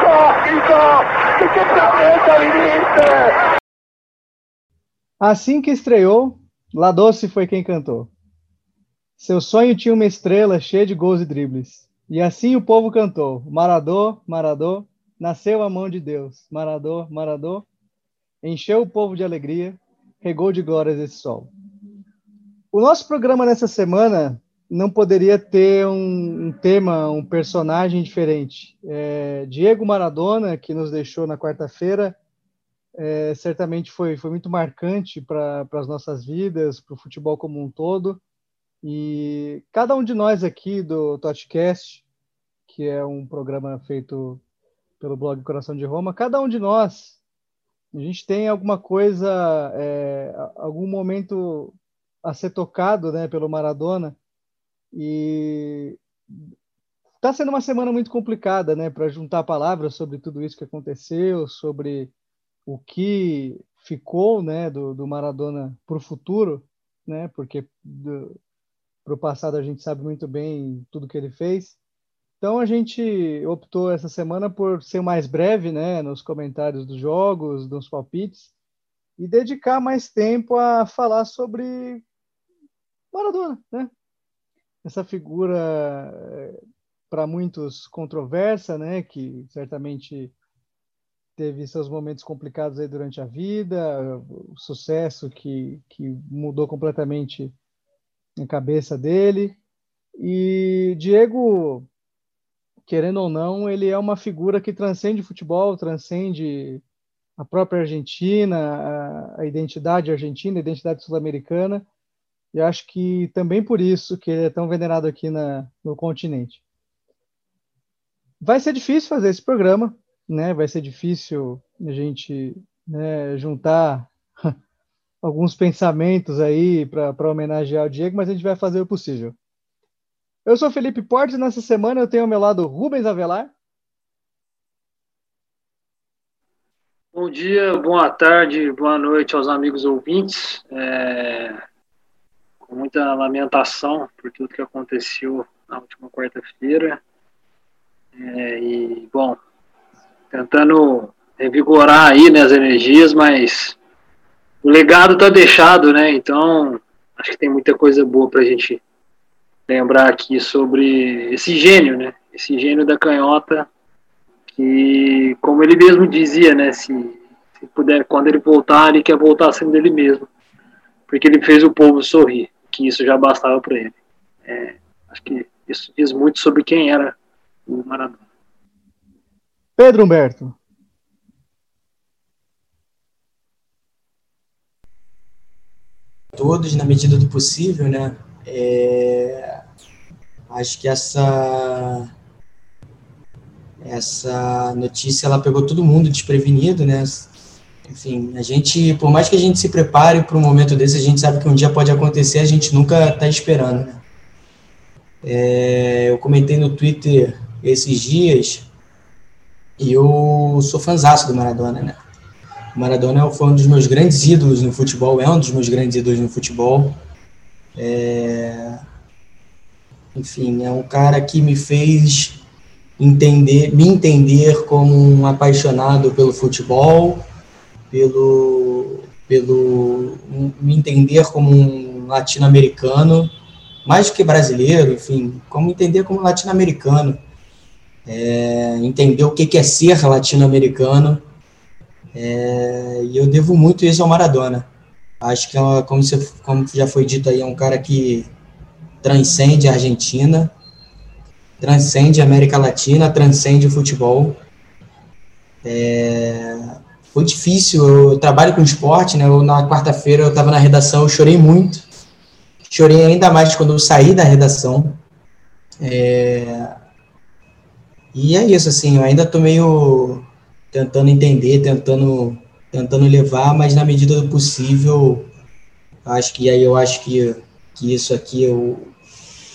¡Gol! Assim que estreou, La Doce foi quem cantou. Seu sonho tinha uma estrela cheia de gols e dribles. E assim o povo cantou: Maradô, Maradô, nasceu a mão de Deus. Maradô, Maradô, encheu o povo de alegria, regou de glórias esse sol. O nosso programa nessa semana não poderia ter um, um tema, um personagem diferente. É, Diego Maradona, que nos deixou na quarta-feira, é, certamente foi, foi muito marcante para as nossas vidas, para o futebol como um todo. E cada um de nós aqui do Totcast, que é um programa feito pelo blog Coração de Roma, cada um de nós, a gente tem alguma coisa, é, algum momento a ser tocado né, pelo Maradona. E está sendo uma semana muito complicada né, para juntar palavras sobre tudo isso que aconteceu, sobre o que ficou né, do, do Maradona para o futuro, né, porque para o passado a gente sabe muito bem tudo que ele fez. Então a gente optou essa semana por ser mais breve né, nos comentários dos jogos, dos palpites, e dedicar mais tempo a falar sobre Maradona, né? Essa figura eh, para muitos controversa, né? Que certamente teve seus momentos complicados aí durante a vida, o sucesso que, que mudou completamente a cabeça dele. E Diego, querendo ou não, ele é uma figura que transcende futebol, transcende a própria Argentina, a, a identidade argentina, a identidade sul-americana. E acho que também por isso que ele é tão venerado aqui na, no continente. Vai ser difícil fazer esse programa, né, vai ser difícil a gente né, juntar alguns pensamentos aí para homenagear o Diego, mas a gente vai fazer o possível. Eu sou Felipe Portes e nessa semana eu tenho ao meu lado Rubens Avelar. Bom dia, boa tarde, boa noite aos amigos ouvintes. É, com muita lamentação por tudo que aconteceu na última quarta-feira. É, e, bom, tentando revigorar aí né, as energias, mas o legado está deixado, né? Então acho que tem muita coisa boa para a gente lembrar aqui sobre esse gênio, né? Esse gênio da canhota que, como ele mesmo dizia, né? Se, se puder, quando ele voltar, ele quer voltar sendo dele mesmo, porque ele fez o povo sorrir, que isso já bastava para ele. É, acho que isso diz muito sobre quem era o Maradona. Pedro Humberto. Todos, na medida do possível, né? É... Acho que essa essa notícia ela pegou todo mundo desprevenido, né? Enfim, a gente, por mais que a gente se prepare para um momento desse, a gente sabe que um dia pode acontecer, a gente nunca está esperando, né? É, eu comentei no Twitter esses dias e eu sou fãzaço do Maradona, né? O Maradona foi um dos meus grandes ídolos no futebol, é um dos meus grandes ídolos no futebol. É... Enfim, é um cara que me fez entender, me entender como um apaixonado pelo futebol, pelo, pelo me entender como um latino-americano, mais do que brasileiro, enfim, como entender como latino-americano é, entender o que é ser latino-americano. É, e eu devo muito isso ao Maradona. Acho que, é como, você, como já foi dito aí, é um cara que transcende a Argentina, transcende a América Latina, transcende o futebol. É, foi difícil, eu trabalho com esporte, né? Eu, na quarta-feira eu estava na redação, eu chorei muito chorei ainda mais quando eu saí da redação. É, e é isso, assim, eu ainda tô meio tentando entender, tentando, tentando levar, mas na medida do possível, acho que aí eu acho que, que isso aqui eu,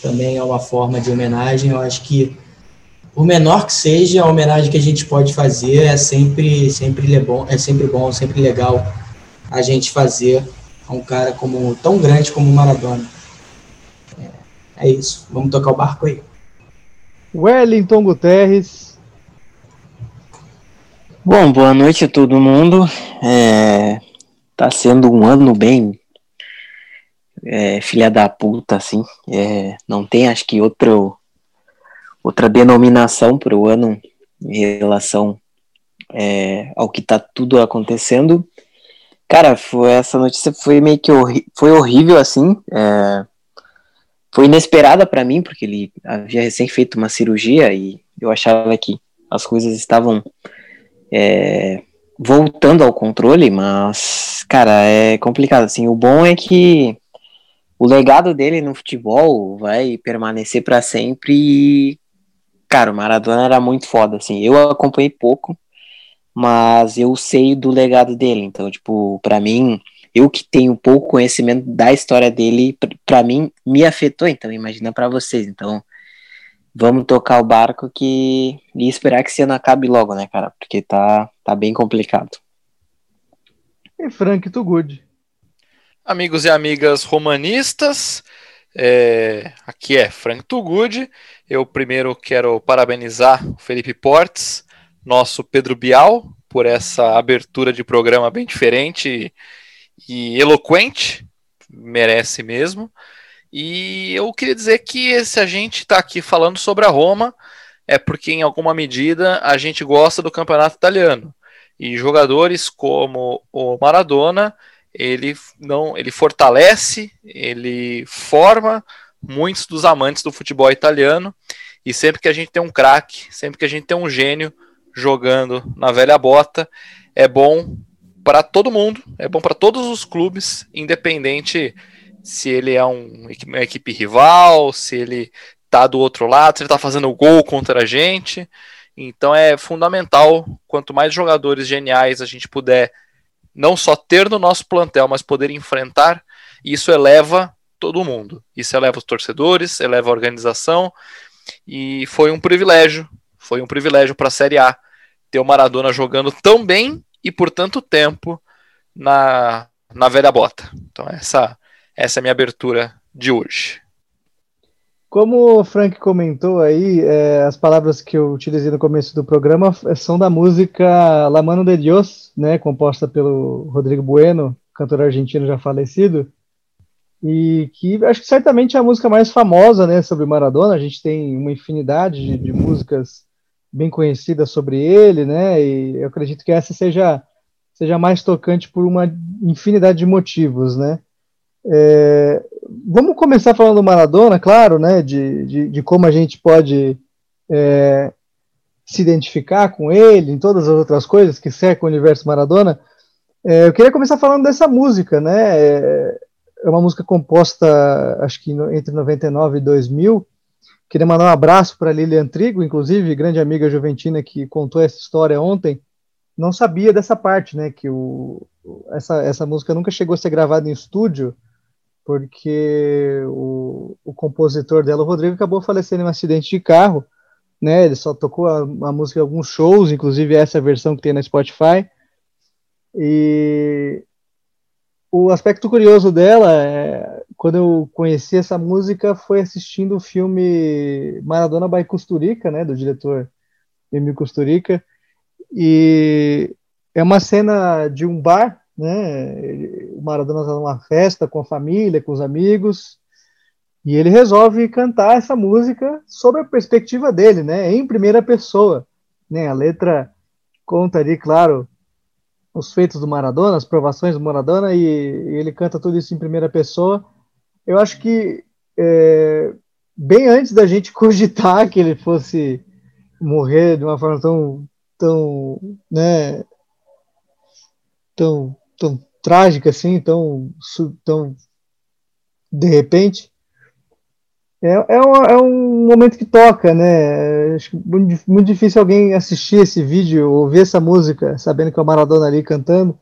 também é uma forma de homenagem. Eu acho que o menor que seja a homenagem que a gente pode fazer é sempre sempre é bom, é sempre bom, sempre legal a gente fazer a um cara como tão grande como o Maradona. É, é isso. Vamos tocar o barco aí. Wellington Guterres. Bom, boa noite a todo mundo. É, tá sendo um ano bem é, filha da puta, assim. É, não tem, acho que, outro, outra denominação para o ano em relação é, ao que tá tudo acontecendo. Cara, foi, essa notícia foi meio que horri foi horrível, assim. É, foi inesperada para mim, porque ele havia recém feito uma cirurgia e eu achava que as coisas estavam é, voltando ao controle, mas, cara, é complicado, assim. O bom é que o legado dele no futebol vai permanecer para sempre e, cara, o Maradona era muito foda, assim. Eu acompanhei pouco, mas eu sei do legado dele, então, tipo, para mim eu que tenho pouco conhecimento da história dele, para mim me afetou, então imagina para vocês. Então, vamos tocar o barco que e esperar que esse ano acabe logo, né, cara? Porque tá tá bem complicado. E Frank Tugud. Amigos e amigas romanistas, é, aqui é Frank Tugud. Eu primeiro quero parabenizar o Felipe Portes, nosso Pedro Bial, por essa abertura de programa bem diferente e eloquente, merece mesmo. E eu queria dizer que se a gente está aqui falando sobre a Roma, é porque em alguma medida a gente gosta do campeonato italiano. E jogadores como o Maradona, ele não, ele fortalece, ele forma muitos dos amantes do futebol italiano. E sempre que a gente tem um craque, sempre que a gente tem um gênio jogando na velha bota, é bom para todo mundo, é bom para todos os clubes, independente se ele é um, uma equipe rival, se ele tá do outro lado, se ele tá fazendo gol contra a gente. Então é fundamental, quanto mais jogadores geniais a gente puder não só ter no nosso plantel, mas poder enfrentar, isso eleva todo mundo. Isso eleva os torcedores, eleva a organização e foi um privilégio, foi um privilégio para a Série A ter o Maradona jogando tão bem e por tanto tempo na, na velha bota. Então essa, essa é a minha abertura de hoje. Como o Frank comentou aí, é, as palavras que eu utilizei no começo do programa são da música La Mano de Dios, né, composta pelo Rodrigo Bueno, cantor argentino já falecido, e que acho que certamente é a música mais famosa né, sobre Maradona. A gente tem uma infinidade de, de músicas bem conhecida sobre ele, né? E eu acredito que essa seja seja mais tocante por uma infinidade de motivos, né? É, vamos começar falando do Maradona, claro, né? De, de, de como a gente pode é, se identificar com ele, em todas as outras coisas que cercam o universo Maradona. É, eu queria começar falando dessa música, né? É, é uma música composta, acho que entre 99 e 2000, Queria mandar um abraço para Lilian Trigo, inclusive, grande amiga juventina que contou essa história ontem. Não sabia dessa parte, né? Que o, essa, essa música nunca chegou a ser gravada em estúdio, porque o, o compositor dela, o Rodrigo, acabou falecendo em um acidente de carro. Né, ele só tocou a, a música em alguns shows, inclusive essa versão que tem na Spotify. E o aspecto curioso dela é quando eu conheci essa música foi assistindo o filme Maradona by Costurica, né, do diretor Emil Costurica, e é uma cena de um bar, né, Maradona está numa festa com a família, com os amigos, e ele resolve cantar essa música sobre a perspectiva dele, né, em primeira pessoa, né, a letra conta ali, claro, os feitos do Maradona, as provações do Maradona, e, e ele canta tudo isso em primeira pessoa, eu acho que é, bem antes da gente cogitar que ele fosse morrer de uma forma tão, tão, né, tão, tão trágica assim, tão, tão de repente. É, é, um, é um momento que toca, né? Acho muito, muito difícil alguém assistir esse vídeo, ouvir essa música, sabendo que é o Maradona ali cantando,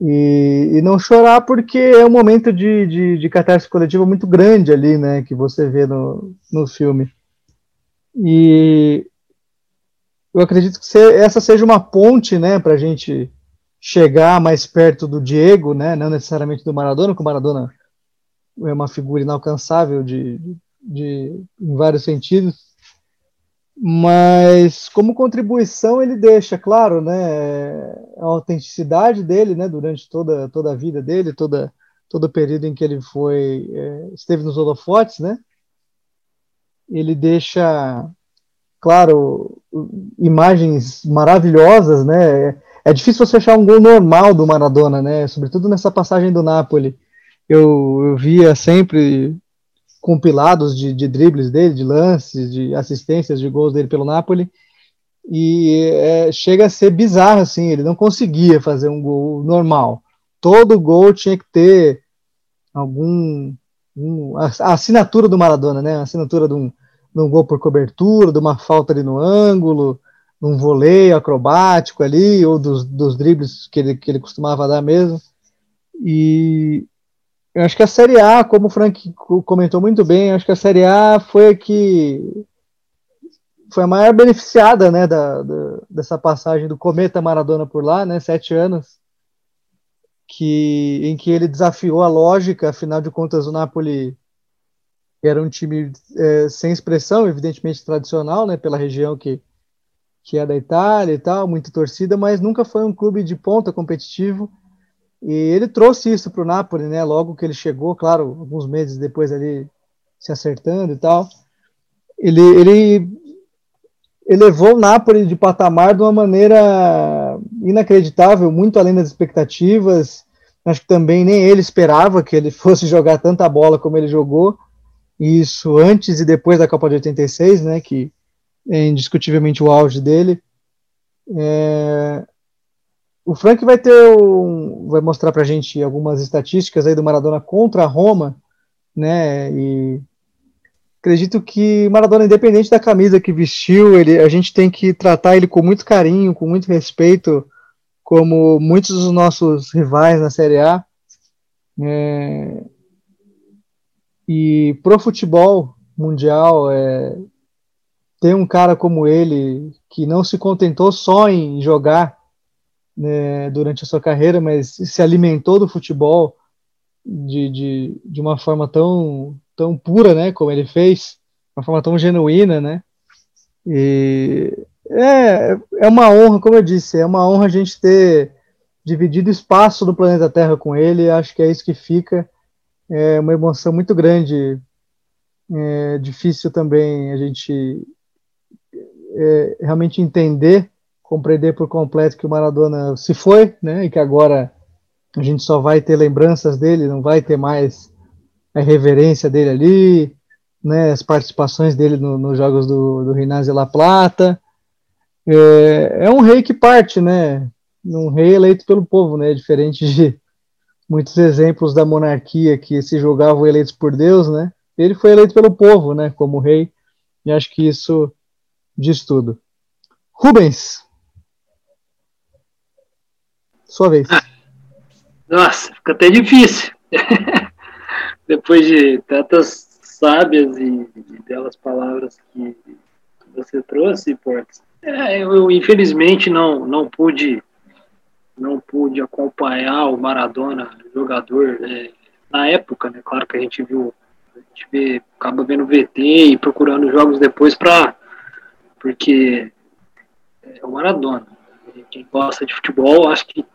e, e não chorar, porque é um momento de, de, de catarse coletiva muito grande ali, né? Que você vê no, no filme. E eu acredito que essa seja uma ponte, né, para a gente chegar mais perto do Diego, né, não necessariamente do Maradona, porque o Maradona é uma figura inalcançável de, de, em vários sentidos, mas como contribuição ele deixa, claro, né, a autenticidade dele, né, durante toda, toda a vida dele, toda, todo o período em que ele foi, é, esteve nos holofotes, né, ele deixa, claro, imagens maravilhosas, né, é difícil você achar um gol normal do Maradona, né, sobretudo nessa passagem do Napoli, eu, eu via sempre compilados de, de, dribles dele, de lances, de assistências, de gols dele pelo Napoli, e é, chega a ser bizarro, assim, ele não conseguia fazer um gol normal. Todo gol tinha que ter algum... Um, a, a, assinatura do Maradona, né? A assinatura de um, de um gol por cobertura, de uma falta ali no ângulo, de um voleio acrobático ali, ou dos, dos dribles que ele, que ele costumava dar mesmo. E, eu acho que a Série A, como o Frank comentou muito bem, acho que a Série A foi a que foi a maior beneficiada, né, da, da, dessa passagem do Cometa Maradona por lá, né, sete anos, que em que ele desafiou a lógica, afinal de contas o Napoli era um time é, sem expressão, evidentemente tradicional, né, pela região que que é da Itália e tal, muita torcida, mas nunca foi um clube de ponta competitivo e ele trouxe isso para o Napoli, né? Logo que ele chegou, claro, alguns meses depois ali se acertando e tal. Ele, ele elevou o Napoli de patamar de uma maneira inacreditável, muito além das expectativas. Acho que também nem ele esperava que ele fosse jogar tanta bola como ele jogou. Isso antes e depois da Copa de 86, né? Que é indiscutivelmente o auge dele. É, o Frank vai ter um, vai mostrar para a gente algumas estatísticas aí do Maradona contra a Roma, né? E acredito que Maradona, independente da camisa que vestiu, ele, a gente tem que tratar ele com muito carinho, com muito respeito, como muitos dos nossos rivais na Série A. É, e pro futebol mundial, é, ter um cara como ele que não se contentou só em jogar né, durante a sua carreira, mas se alimentou do futebol de, de, de uma forma tão, tão pura, né, como ele fez, uma forma tão genuína, né, e é, é uma honra, como eu disse, é uma honra a gente ter dividido espaço do planeta Terra com ele, acho que é isso que fica, é uma emoção muito grande, é difícil também a gente é, realmente entender compreender por completo que o Maradona se foi, né, e que agora a gente só vai ter lembranças dele, não vai ter mais a reverência dele ali, né, as participações dele nos no jogos do, do Rinazzi La Plata. É, é, um rei que parte, né, um rei eleito pelo povo, né, diferente de muitos exemplos da monarquia que se julgavam eleitos por Deus, né, ele foi eleito pelo povo, né, como rei, e acho que isso diz tudo. Rubens, sua vez. Nossa, fica até difícil. Depois de tantas sábias e, e belas palavras que você trouxe, Portes. É, eu, infelizmente não, não pude não pude acompanhar o Maradona jogador é, na época, né? Claro que a gente viu, a gente vê, acaba vendo VT e procurando jogos depois para porque é o Maradona. Quem gosta de futebol, acho que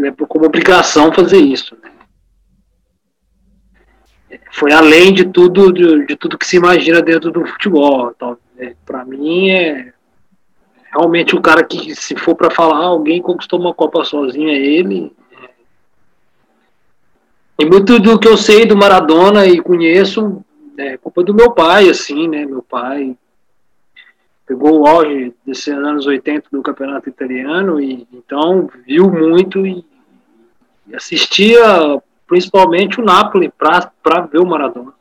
é como obrigação fazer isso. Né? Foi além de tudo, de, de, tudo que se imagina dentro do futebol. Então, é, para mim é realmente o cara que, se for para falar, alguém conquistou uma Copa sozinho é ele. E muito do que eu sei do Maradona e conheço é culpa do meu pai, assim, né? Meu pai pegou o auge desses anos 80 do campeonato italiano e então viu muito e, e assistia principalmente o Napoli, para ver o Maradona.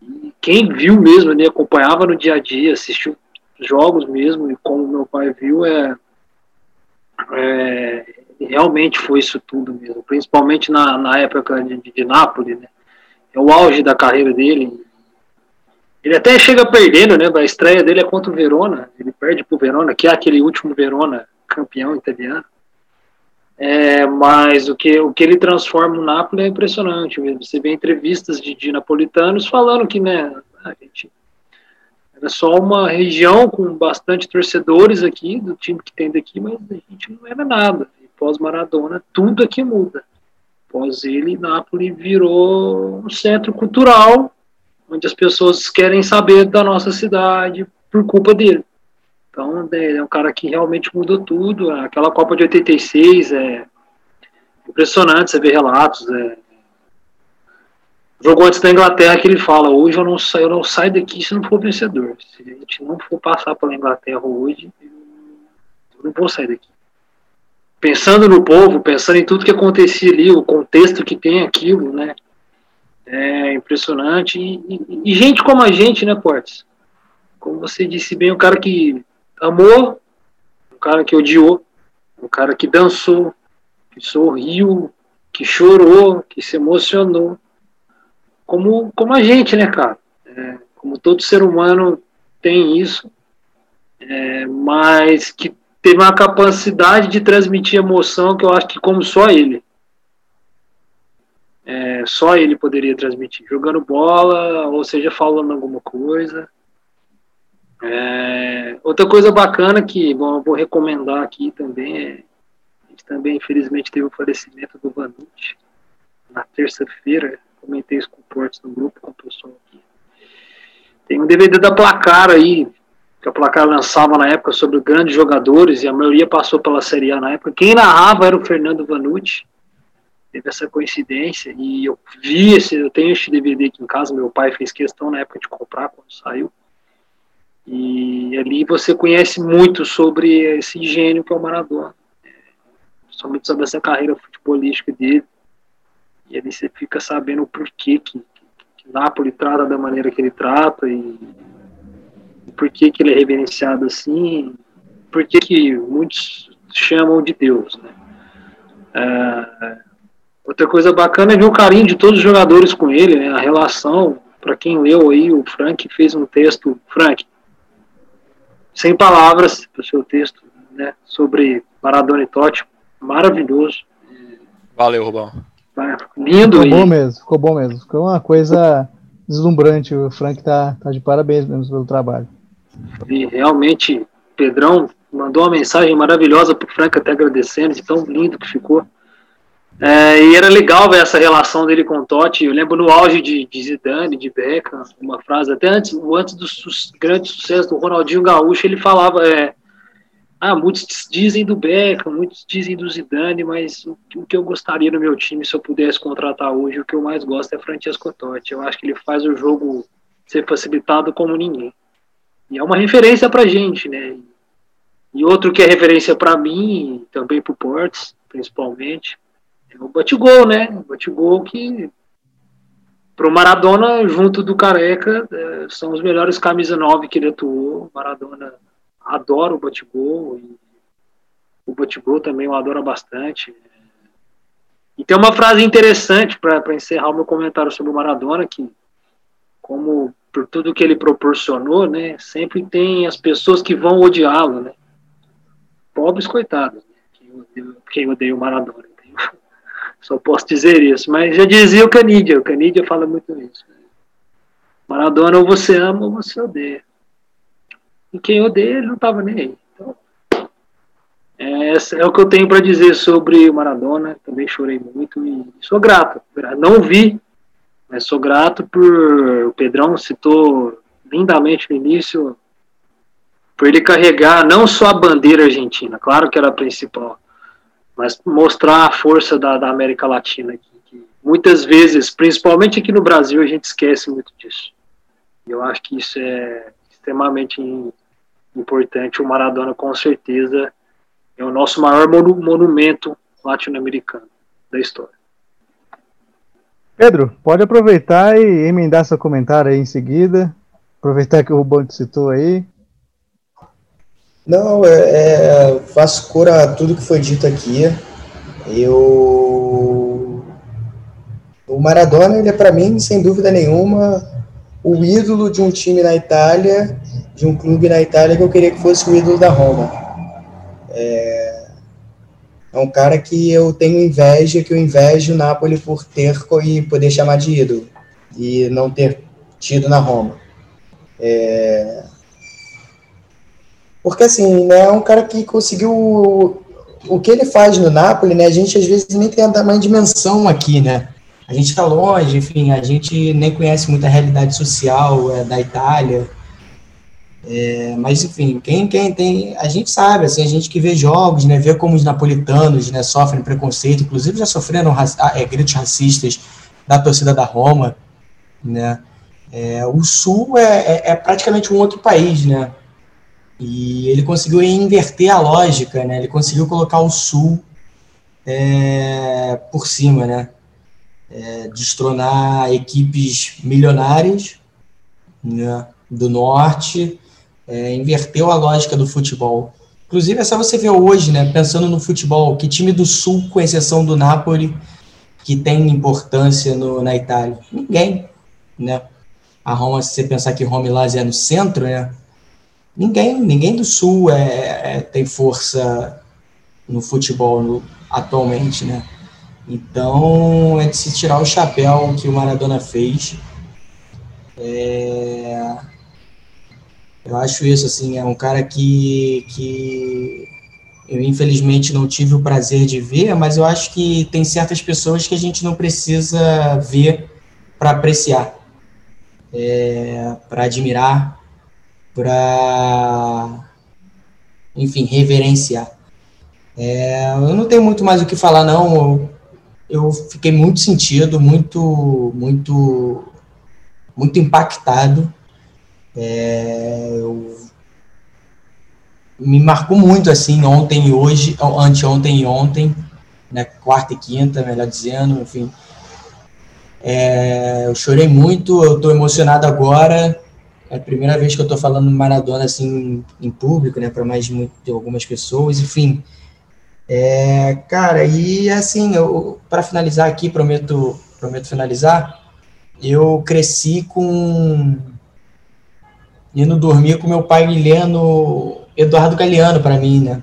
E quem viu mesmo, né, acompanhava no dia a dia, assistiu jogos mesmo, e como meu pai viu, é, é realmente foi isso tudo mesmo, principalmente na, na época de, de, Nápoles, né? É o auge da carreira dele. Ele até chega perdendo, né? A estreia dele é contra o Verona, ele perde pro Verona, que é aquele último Verona campeão italiano. É, mas o que, o que ele transforma no Napoli é impressionante mesmo. Você vê entrevistas de, de napolitanos falando que né, a gente era só uma região com bastante torcedores aqui, do time que tem daqui, mas a gente não era nada. E pós-Maradona, tudo aqui muda. Pós ele, Nápoles virou um centro cultural, onde as pessoas querem saber da nossa cidade por culpa dele. Então, é, é um cara que realmente mudou tudo. Aquela Copa de 86 é impressionante você ver relatos. É, jogou antes da Inglaterra que ele fala, hoje eu não saio, eu não saio daqui se não for vencedor. Se a gente não for passar pela Inglaterra hoje, eu não vou sair daqui. Pensando no povo, pensando em tudo que acontecia ali, o contexto que tem aquilo, né? É impressionante. E, e, e gente como a gente, né, Portes? Como você disse bem, o cara que amou, um cara que odiou, um cara que dançou, que sorriu, que chorou, que se emocionou, como, como a gente, né, cara? É, como todo ser humano tem isso, é, mas que teve uma capacidade de transmitir emoção que eu acho que como só ele. É, só ele poderia transmitir, jogando bola, ou seja, falando alguma coisa. É, outra coisa bacana que bom, eu vou recomendar aqui também é a gente também infelizmente teve o falecimento do Vanucci na terça-feira comentei isso com o Portes no grupo, com o pessoal aqui. Tem um DVD da Placar aí, que a Placar lançava na época sobre grandes jogadores, e a maioria passou pela Série A na época. Quem narrava era o Fernando Vanucci, teve essa coincidência, e eu vi esse, eu tenho esse DVD aqui em casa, meu pai fez questão na época de comprar quando saiu. E ali você conhece muito sobre esse gênio que é o Maradona. Somente sobre essa carreira futebolística dele. E ali você fica sabendo o porquê que, que Napoli trata da maneira que ele trata e, e por que, ele é reverenciado assim, por que, muitos chamam de Deus. Né? É, outra coisa bacana é ver o carinho de todos os jogadores com ele, né? a relação. Para quem leu aí, o Frank fez um texto, Frank, sem palavras, para o seu texto, né, sobre Maradona e Totti, maravilhoso. Valeu, Rubão. Lindo ficou aí. bom mesmo, ficou bom mesmo. Ficou uma coisa deslumbrante. O Frank tá, tá de parabéns mesmo pelo trabalho. E realmente, Pedrão mandou uma mensagem maravilhosa pro Frank, até agradecendo, de tão lindo que ficou. É, e era legal ver essa relação dele com o Totti. Eu lembro no auge de, de Zidane, de Beckham, uma frase, até antes, antes do su grande sucesso do Ronaldinho Gaúcho, ele falava. É, ah, muitos dizem do Beckham, muitos dizem do Zidane, mas o, o, que eu gostaria no meu time, se eu pudesse contratar hoje, o que eu mais gosto é Francesco Totti. Eu acho que ele faz o jogo ser facilitado como ninguém. E é uma referência pra gente, né? E outro que é referência para mim, também pro Portes, principalmente, o Batigol, né? O Batigol que pro Maradona, junto do Careca, é, são os melhores camisa 9 que ele atuou. Maradona adoro o Batgol e o Batgol também eu adoro bastante. E tem uma frase interessante para encerrar o meu comentário sobre o Maradona, que como por tudo que ele proporcionou, né, sempre tem as pessoas que vão odiá-lo, né? Pobres coitados, né? quem odeia o Maradona. Só posso dizer isso, mas já dizia o Canidia, o Canidia fala muito isso. Maradona ou você ama ou você odeia. E quem odeia, ele não estava nem aí. Então, é, é o que eu tenho para dizer sobre o Maradona. Também chorei muito e sou grato. Não vi, mas sou grato por. O Pedrão citou lindamente no início, por ele carregar não só a bandeira argentina, claro que era a principal, mas mostrar a força da, da América Latina. Que, que muitas vezes, principalmente aqui no Brasil, a gente esquece muito disso. Eu acho que isso é extremamente importante. O Maradona, com certeza, é o nosso maior monumento latino-americano da história. Pedro, pode aproveitar e emendar seu comentário aí em seguida. Aproveitar que o Rubão te citou aí. Não, é, é, faço cura a tudo que foi dito aqui. Eu. O Maradona, ele é para mim, sem dúvida nenhuma, o ídolo de um time na Itália, de um clube na Itália que eu queria que fosse o ídolo da Roma. É, é um cara que eu tenho inveja, que eu invejo o Napoli por ter e poder chamar de ídolo e não ter tido na Roma. É... Porque assim, né, é um cara que conseguiu o que ele faz no Napoli, né? A gente às vezes nem tem a dimensão aqui, né? A gente está longe, enfim, a gente nem conhece muita realidade social é, da Itália. É, mas, enfim, quem, quem tem. A gente sabe, assim, a gente que vê jogos, né, vê como os napolitanos né, sofrem preconceito, inclusive já sofreram ah, é, gritos racistas da torcida da Roma. Né? É, o Sul é, é, é, praticamente um outro país, né? E ele conseguiu inverter a lógica, né? Ele conseguiu colocar o Sul é, por cima, né? É, destronar equipes milionárias né, do Norte é, inverteu a lógica do futebol. Inclusive, é só você ver hoje, né, pensando no futebol, que time do Sul, com exceção do Napoli, que tem importância no, na Itália? Ninguém, né? A Roma, se você pensar que Roma e Lazio é no centro, né? Ninguém, ninguém do Sul é, é tem força no futebol no, atualmente, né? Então, é de se tirar o chapéu que o Maradona fez. É, eu acho isso, assim, é um cara que, que eu infelizmente não tive o prazer de ver, mas eu acho que tem certas pessoas que a gente não precisa ver para apreciar, é, para admirar, para, enfim, reverenciar. É, eu não tenho muito mais o que falar, não. Eu, fiquei muito sentido, muito, muito, muito impactado é, eu, me marcou muito assim ontem e hoje, anteontem e ontem, né, quarta e quinta, melhor dizendo, enfim. É, eu chorei muito, eu estou emocionado agora. É a primeira vez que eu estou falando Maradona assim em público, né, para mais de, de, algumas pessoas, enfim. É, cara, e assim, para finalizar aqui, prometo, prometo finalizar. Eu cresci com indo dormir com meu pai lendo Eduardo Galeano para mim, né?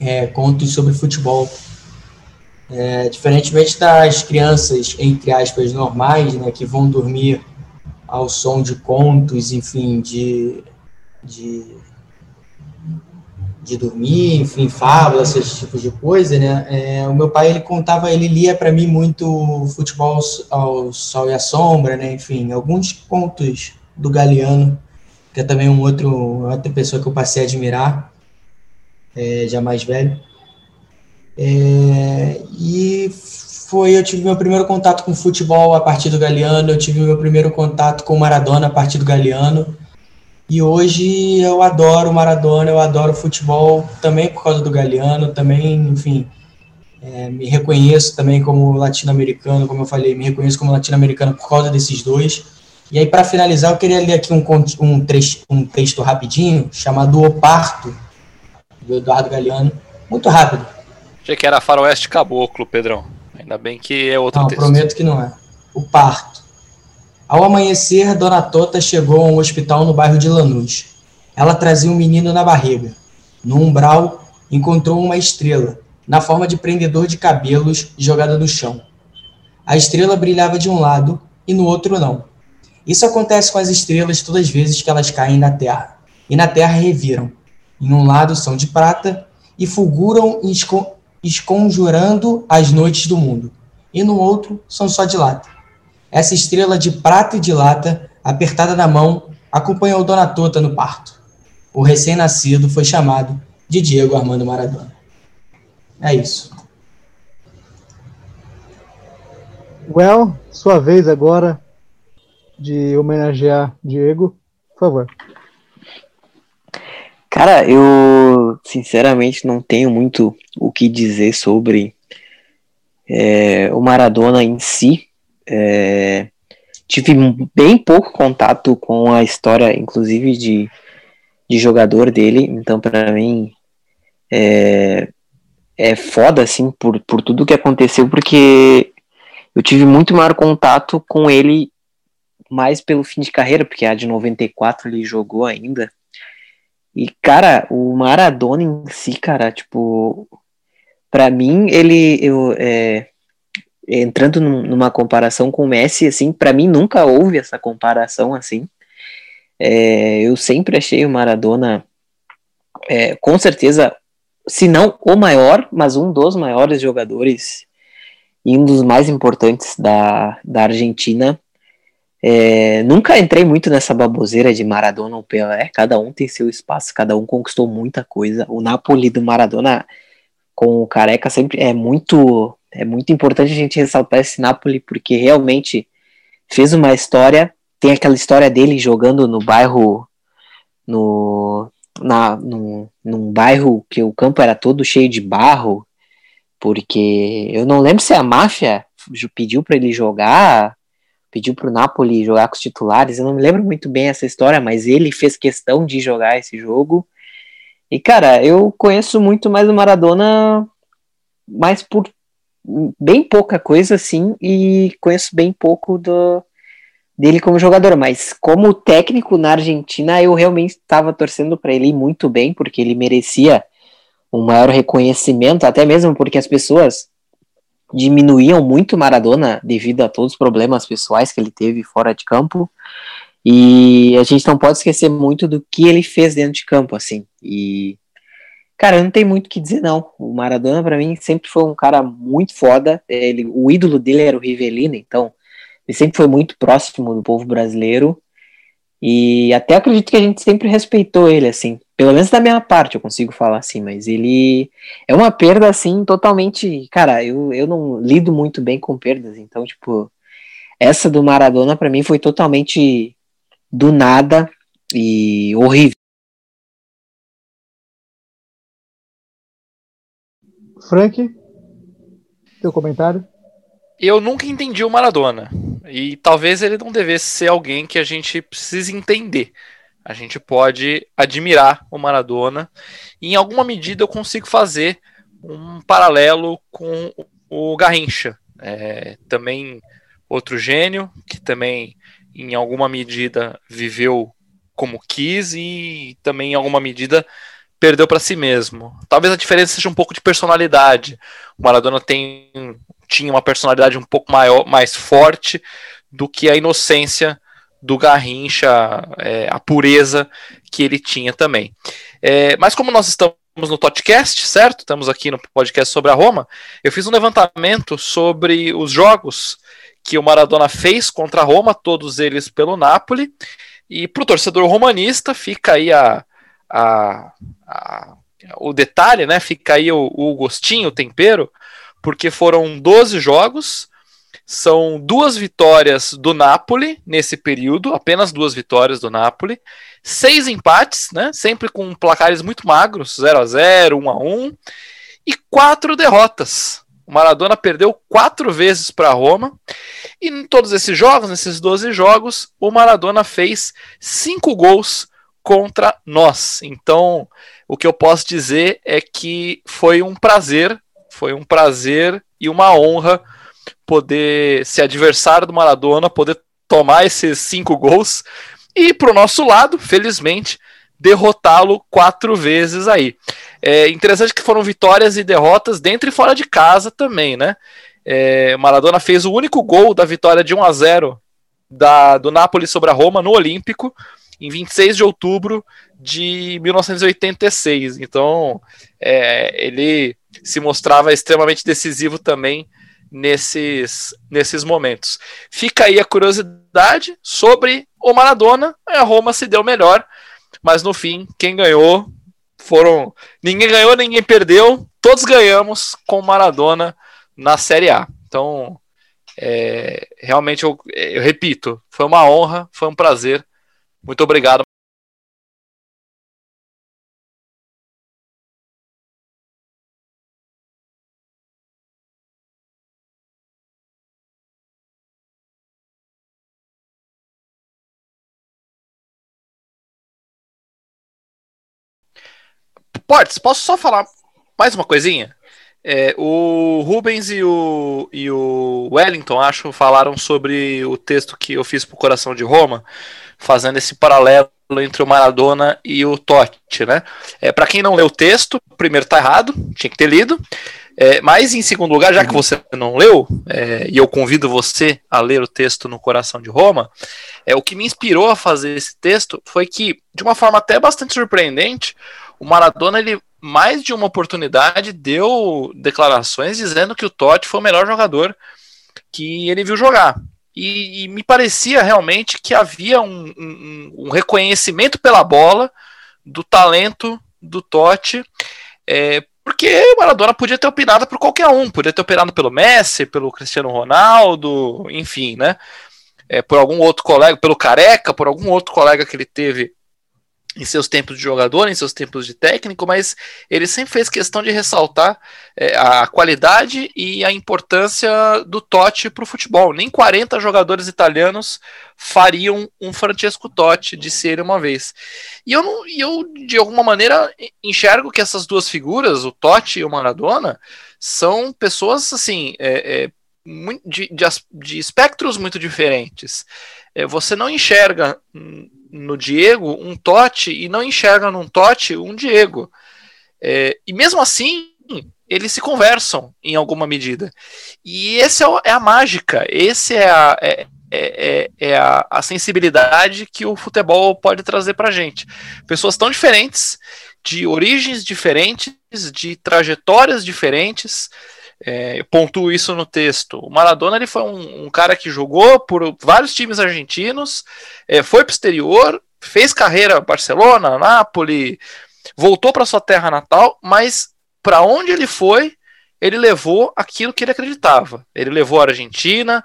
É, contos sobre futebol. É, diferentemente das crianças, entre aspas, normais, né, que vão dormir ao som de contos, enfim, de, de, de dormir, enfim, fábulas, esses tipos de coisa, né? É, o meu pai, ele contava, ele lia para mim muito futebol ao sol e à sombra, né? Enfim, alguns contos do Galeano que é também um outro, outra pessoa que eu passei a admirar, é, já mais velho. É, e foi, eu tive meu primeiro contato com futebol a partir do Galeano, eu tive meu primeiro contato com Maradona a partir do Galeano, e hoje eu adoro Maradona, eu adoro futebol também por causa do Galeano, também, enfim, é, me reconheço também como latino-americano, como eu falei, me reconheço como latino-americano por causa desses dois. E aí, para finalizar, eu queria ler aqui um, um, trecho, um texto rapidinho, chamado O Parto, do Eduardo Galeano. Muito rápido. Achei que era Faroeste Caboclo, Pedrão. Ainda bem que é outro não, texto. prometo que não é. O Parto. Ao amanhecer, Dona Tota chegou a um hospital no bairro de Lanús. Ela trazia um menino na barriga. No umbral, encontrou uma estrela, na forma de prendedor de cabelos, jogada no chão. A estrela brilhava de um lado e no outro não. Isso acontece com as estrelas todas as vezes que elas caem na Terra. E na Terra reviram. Em um lado são de prata e fulguram esconjurando as noites do mundo. E no outro são só de lata. Essa estrela de prata e de lata, apertada na mão, acompanhou Dona Tota no parto. O recém-nascido foi chamado de Diego Armando Maradona. É isso. Well, sua vez agora de homenagear Diego, por favor. Cara, eu sinceramente não tenho muito o que dizer sobre é, o Maradona em si. É, tive bem pouco contato com a história, inclusive de, de jogador dele, então para mim é, é foda assim por, por tudo que aconteceu, porque eu tive muito maior contato com ele mais pelo fim de carreira, porque a de 94 ele jogou ainda. E, cara, o Maradona em si, cara, tipo, para mim, ele, eu, é, entrando numa comparação com o Messi, assim, para mim nunca houve essa comparação assim. É, eu sempre achei o Maradona, é, com certeza, se não o maior, mas um dos maiores jogadores e um dos mais importantes da, da Argentina. É, nunca entrei muito nessa baboseira de Maradona ou Pelé, cada um tem seu espaço, cada um conquistou muita coisa. O Napoli do Maradona com o Careca sempre é muito é muito importante a gente ressaltar esse Napoli porque realmente fez uma história. Tem aquela história dele jogando no bairro no, na, no, num bairro que o campo era todo cheio de barro, porque eu não lembro se a máfia pediu para ele jogar, pediu para o Napoli jogar com os titulares. Eu não me lembro muito bem essa história, mas ele fez questão de jogar esse jogo. E cara, eu conheço muito mais o Maradona, mais por bem pouca coisa assim e conheço bem pouco do, dele como jogador, mas como técnico na Argentina eu realmente estava torcendo para ele muito bem, porque ele merecia um maior reconhecimento, até mesmo porque as pessoas diminuíam muito Maradona devido a todos os problemas pessoais que ele teve fora de campo. E a gente não pode esquecer muito do que ele fez dentro de campo, assim. E Cara, não tem muito o que dizer, não. O Maradona, para mim, sempre foi um cara muito foda. Ele, o ídolo dele era o Rivelino, então ele sempre foi muito próximo do povo brasileiro. E até acredito que a gente sempre respeitou ele, assim. Pelo menos da minha parte, eu consigo falar assim, mas ele é uma perda, assim, totalmente. Cara, eu, eu não lido muito bem com perdas, então, tipo, essa do Maradona, para mim, foi totalmente do nada e horrível. Frank, teu comentário? Eu nunca entendi o Maradona. E talvez ele não devesse ser alguém que a gente precise entender. A gente pode admirar o Maradona. E em alguma medida eu consigo fazer um paralelo com o Garrincha. É, também outro gênio, que também em alguma medida viveu como quis e também em alguma medida perdeu para si mesmo. Talvez a diferença seja um pouco de personalidade. O Maradona tem, tinha uma personalidade um pouco maior, mais forte do que a inocência do Garrincha, é, a pureza que ele tinha também. É, mas como nós estamos no podcast, certo? Estamos aqui no podcast sobre a Roma. Eu fiz um levantamento sobre os jogos que o Maradona fez contra a Roma, todos eles pelo Napoli. E para o torcedor romanista fica aí a, a, a, o detalhe, né? Fica aí o, o gostinho, o tempero, porque foram 12 jogos, são duas vitórias do Napoli nesse período, apenas duas vitórias do Napoli, seis empates, né? Sempre com placares muito magros, 0 a 0 1 a 1 e quatro derrotas. O Maradona perdeu quatro vezes para Roma. E em todos esses jogos, nesses 12 jogos, o Maradona fez cinco gols contra nós. Então, o que eu posso dizer é que foi um prazer, foi um prazer e uma honra poder ser adversário do Maradona, poder tomar esses cinco gols e, para o nosso lado, felizmente, derrotá-lo quatro vezes aí. É interessante que foram vitórias e derrotas dentro e fora de casa também, né? É, Maradona fez o único gol da vitória de 1 a 0 da, do Napoli sobre a Roma no Olímpico em 26 de outubro de 1986. Então, é, ele se mostrava extremamente decisivo também nesses, nesses momentos. Fica aí a curiosidade sobre o Maradona. A Roma se deu melhor, mas no fim, quem ganhou foram. Ninguém ganhou, ninguém perdeu. Todos ganhamos com Maradona na Série A. Então, é, realmente, eu, eu repito, foi uma honra, foi um prazer muito obrigado. Portes, posso só falar mais uma coisinha? É, o Rubens e o, e o Wellington, acho, falaram sobre o texto que eu fiz para o Coração de Roma, fazendo esse paralelo entre o Maradona e o Totti, né? É, para quem não leu o texto, primeiro tá errado, tinha que ter lido. É, mas em segundo lugar, já que você não leu, é, e eu convido você a ler o texto no Coração de Roma, é o que me inspirou a fazer esse texto foi que, de uma forma até bastante surpreendente, o Maradona ele mais de uma oportunidade deu declarações dizendo que o Totti foi o melhor jogador que ele viu jogar. E, e me parecia realmente que havia um, um, um, reconhecimento pela bola do talento do Totti, é, porque o Maradona podia ter opinado por qualquer um, podia ter opinado pelo Messi, pelo Cristiano Ronaldo, enfim, né? É, por algum outro colega, pelo Careca, por algum outro colega que ele teve em seus tempos de jogador, em seus tempos de técnico, mas ele sempre fez questão de ressaltar é, a qualidade e a importância do Totti para o futebol. Nem 40 jogadores italianos fariam um Francesco Totti, disse ele uma vez. E eu, não, eu, de alguma maneira, enxergo que essas duas figuras, o Totti e o Maradona, são pessoas assim. É, é, de, de, de espectros muito diferentes. É, você não enxerga no Diego um Totti e não enxerga num Totti um Diego. É, e mesmo assim, eles se conversam em alguma medida. E esse é, é a mágica, esse é a, é, é, é, é a, a, sensibilidade que o futebol pode trazer para gente. Pessoas tão diferentes, de origens diferentes, de trajetórias diferentes, é, eu pontuo isso no texto. O Maradona ele foi um, um cara que jogou por vários times argentinos, é, foi para o exterior, fez carreira Barcelona, Nápoles, voltou para sua terra natal, mas para onde ele foi, ele levou aquilo que ele acreditava. Ele levou a Argentina,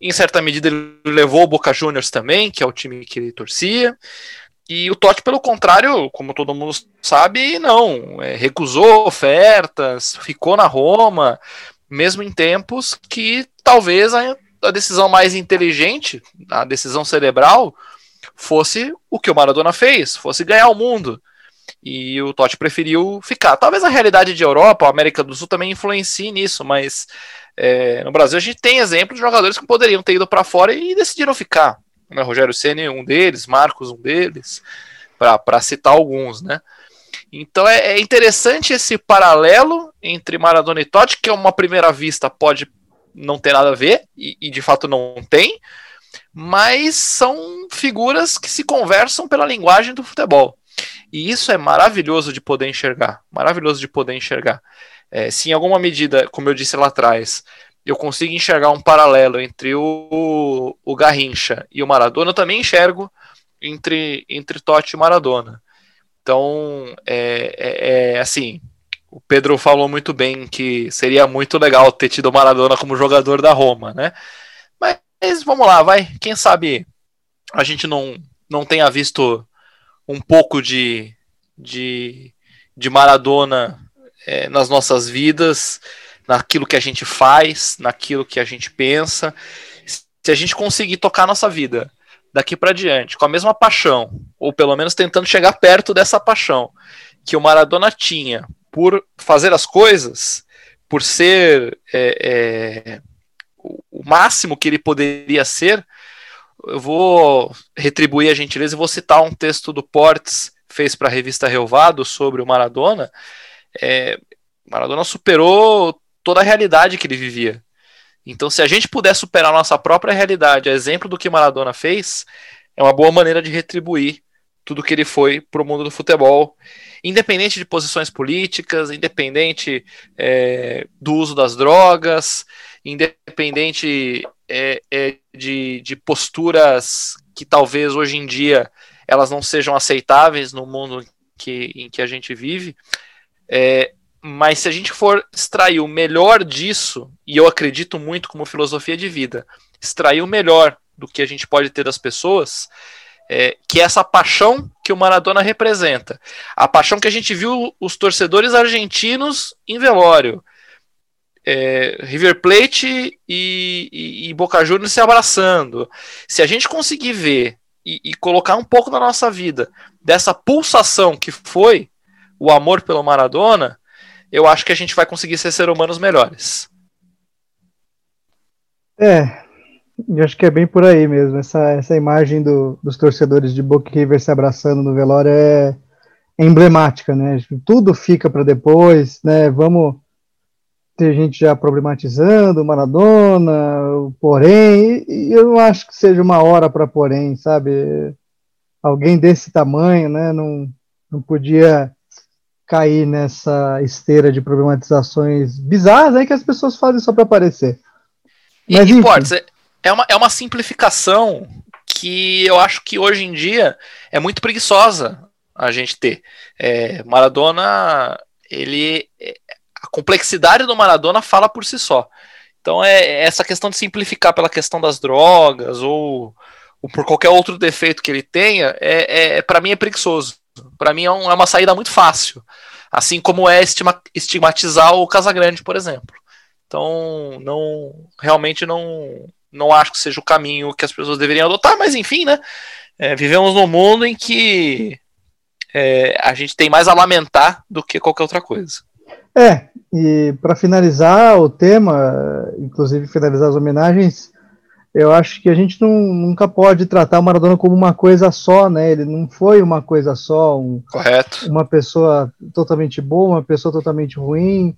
em certa medida ele levou o Boca Juniors também, que é o time que ele torcia. E o Totti, pelo contrário, como todo mundo sabe, não. É, recusou ofertas, ficou na Roma, mesmo em tempos que talvez a, a decisão mais inteligente, a decisão cerebral, fosse o que o Maradona fez, fosse ganhar o mundo. E o Totti preferiu ficar. Talvez a realidade de Europa, a América do Sul também influencie nisso, mas é, no Brasil a gente tem exemplos de jogadores que poderiam ter ido para fora e decidiram ficar né? Rogério Ceni um deles, Marcos um deles, para citar alguns, né? Então é, é, interessante esse paralelo entre Maradona e Totti, que a uma primeira vista pode não ter nada a ver, e, e, de fato não tem, mas são figuras que se conversam pela linguagem do futebol. E isso é maravilhoso de poder enxergar, maravilhoso de poder enxergar. É, se em alguma medida, como eu disse lá atrás, eu consigo enxergar um paralelo entre o, o Garrincha e o Maradona, eu também enxergo entre, entre Totti e Maradona. Então, é, é, é, assim, o Pedro falou muito bem que seria muito legal ter tido o Maradona como jogador da Roma, né? Mas vamos lá, vai. Quem sabe a gente não, não tenha visto um pouco de, de, de Maradona é, nas nossas vidas naquilo que a gente faz, naquilo que a gente pensa. Se a gente conseguir tocar nossa vida daqui para diante com a mesma paixão, ou pelo menos tentando chegar perto dessa paixão que o Maradona tinha por fazer as coisas, por ser é, é, o máximo que ele poderia ser, eu vou retribuir a gentileza e vou citar um texto do Portes, fez para a revista Relvado sobre o Maradona. É, Maradona superou toda a realidade que ele vivia. Então, se a gente puder superar a nossa própria realidade, a exemplo do que Maradona fez, é uma boa maneira de retribuir tudo que ele foi para o mundo do futebol, independente de posições políticas, independente é, do uso das drogas, independente é, é, de, de posturas que talvez hoje em dia elas não sejam aceitáveis no mundo que, em que a gente vive. É, mas se a gente for extrair o melhor disso, e eu acredito muito como filosofia de vida, extrair o melhor do que a gente pode ter das pessoas, é, que é essa paixão que o Maradona representa. A paixão que a gente viu os torcedores argentinos em velório. É, River Plate e, e, e, Boca Juniors se abraçando. Se a gente conseguir ver e, e colocar um pouco na nossa vida dessa pulsação que foi o amor pelo Maradona, eu acho que a gente vai conseguir ser seres humanos melhores. É, eu acho que é bem por aí mesmo. Essa, essa imagem do, dos torcedores de Boca River se abraçando no velório é, é emblemática, né? Tudo fica para depois, né? Vamos ter gente já problematizando Maradona, porém, e eu não acho que seja uma hora para porém, sabe? Alguém desse tamanho, né? Não, não podia cair nessa esteira de problematizações bizarras aí que as pessoas fazem só para aparecer. Mas, e, Portes, é, é uma, é uma simplificação que eu acho que hoje em dia é muito preguiçosa a gente ter. É, Maradona, ele. A complexidade do Maradona fala por si só. Então é essa questão de simplificar pela questão das drogas ou, ou por qualquer outro defeito que ele tenha, é, é para mim é preguiçoso. Para mim é, um, é, uma saída muito fácil. Assim como é estigmatizar o Casagrande, por exemplo. Então, não realmente não, não acho que seja o caminho que as pessoas deveriam adotar, mas enfim, né? É, vivemos num mundo em que é, a gente tem mais a lamentar do que qualquer outra coisa. É, e para finalizar o tema, inclusive finalizar as homenagens, eu acho que a gente não, nunca pode tratar o Maradona como uma coisa só, né? Ele não foi uma coisa só, um, Correto. uma pessoa totalmente boa, uma pessoa totalmente ruim,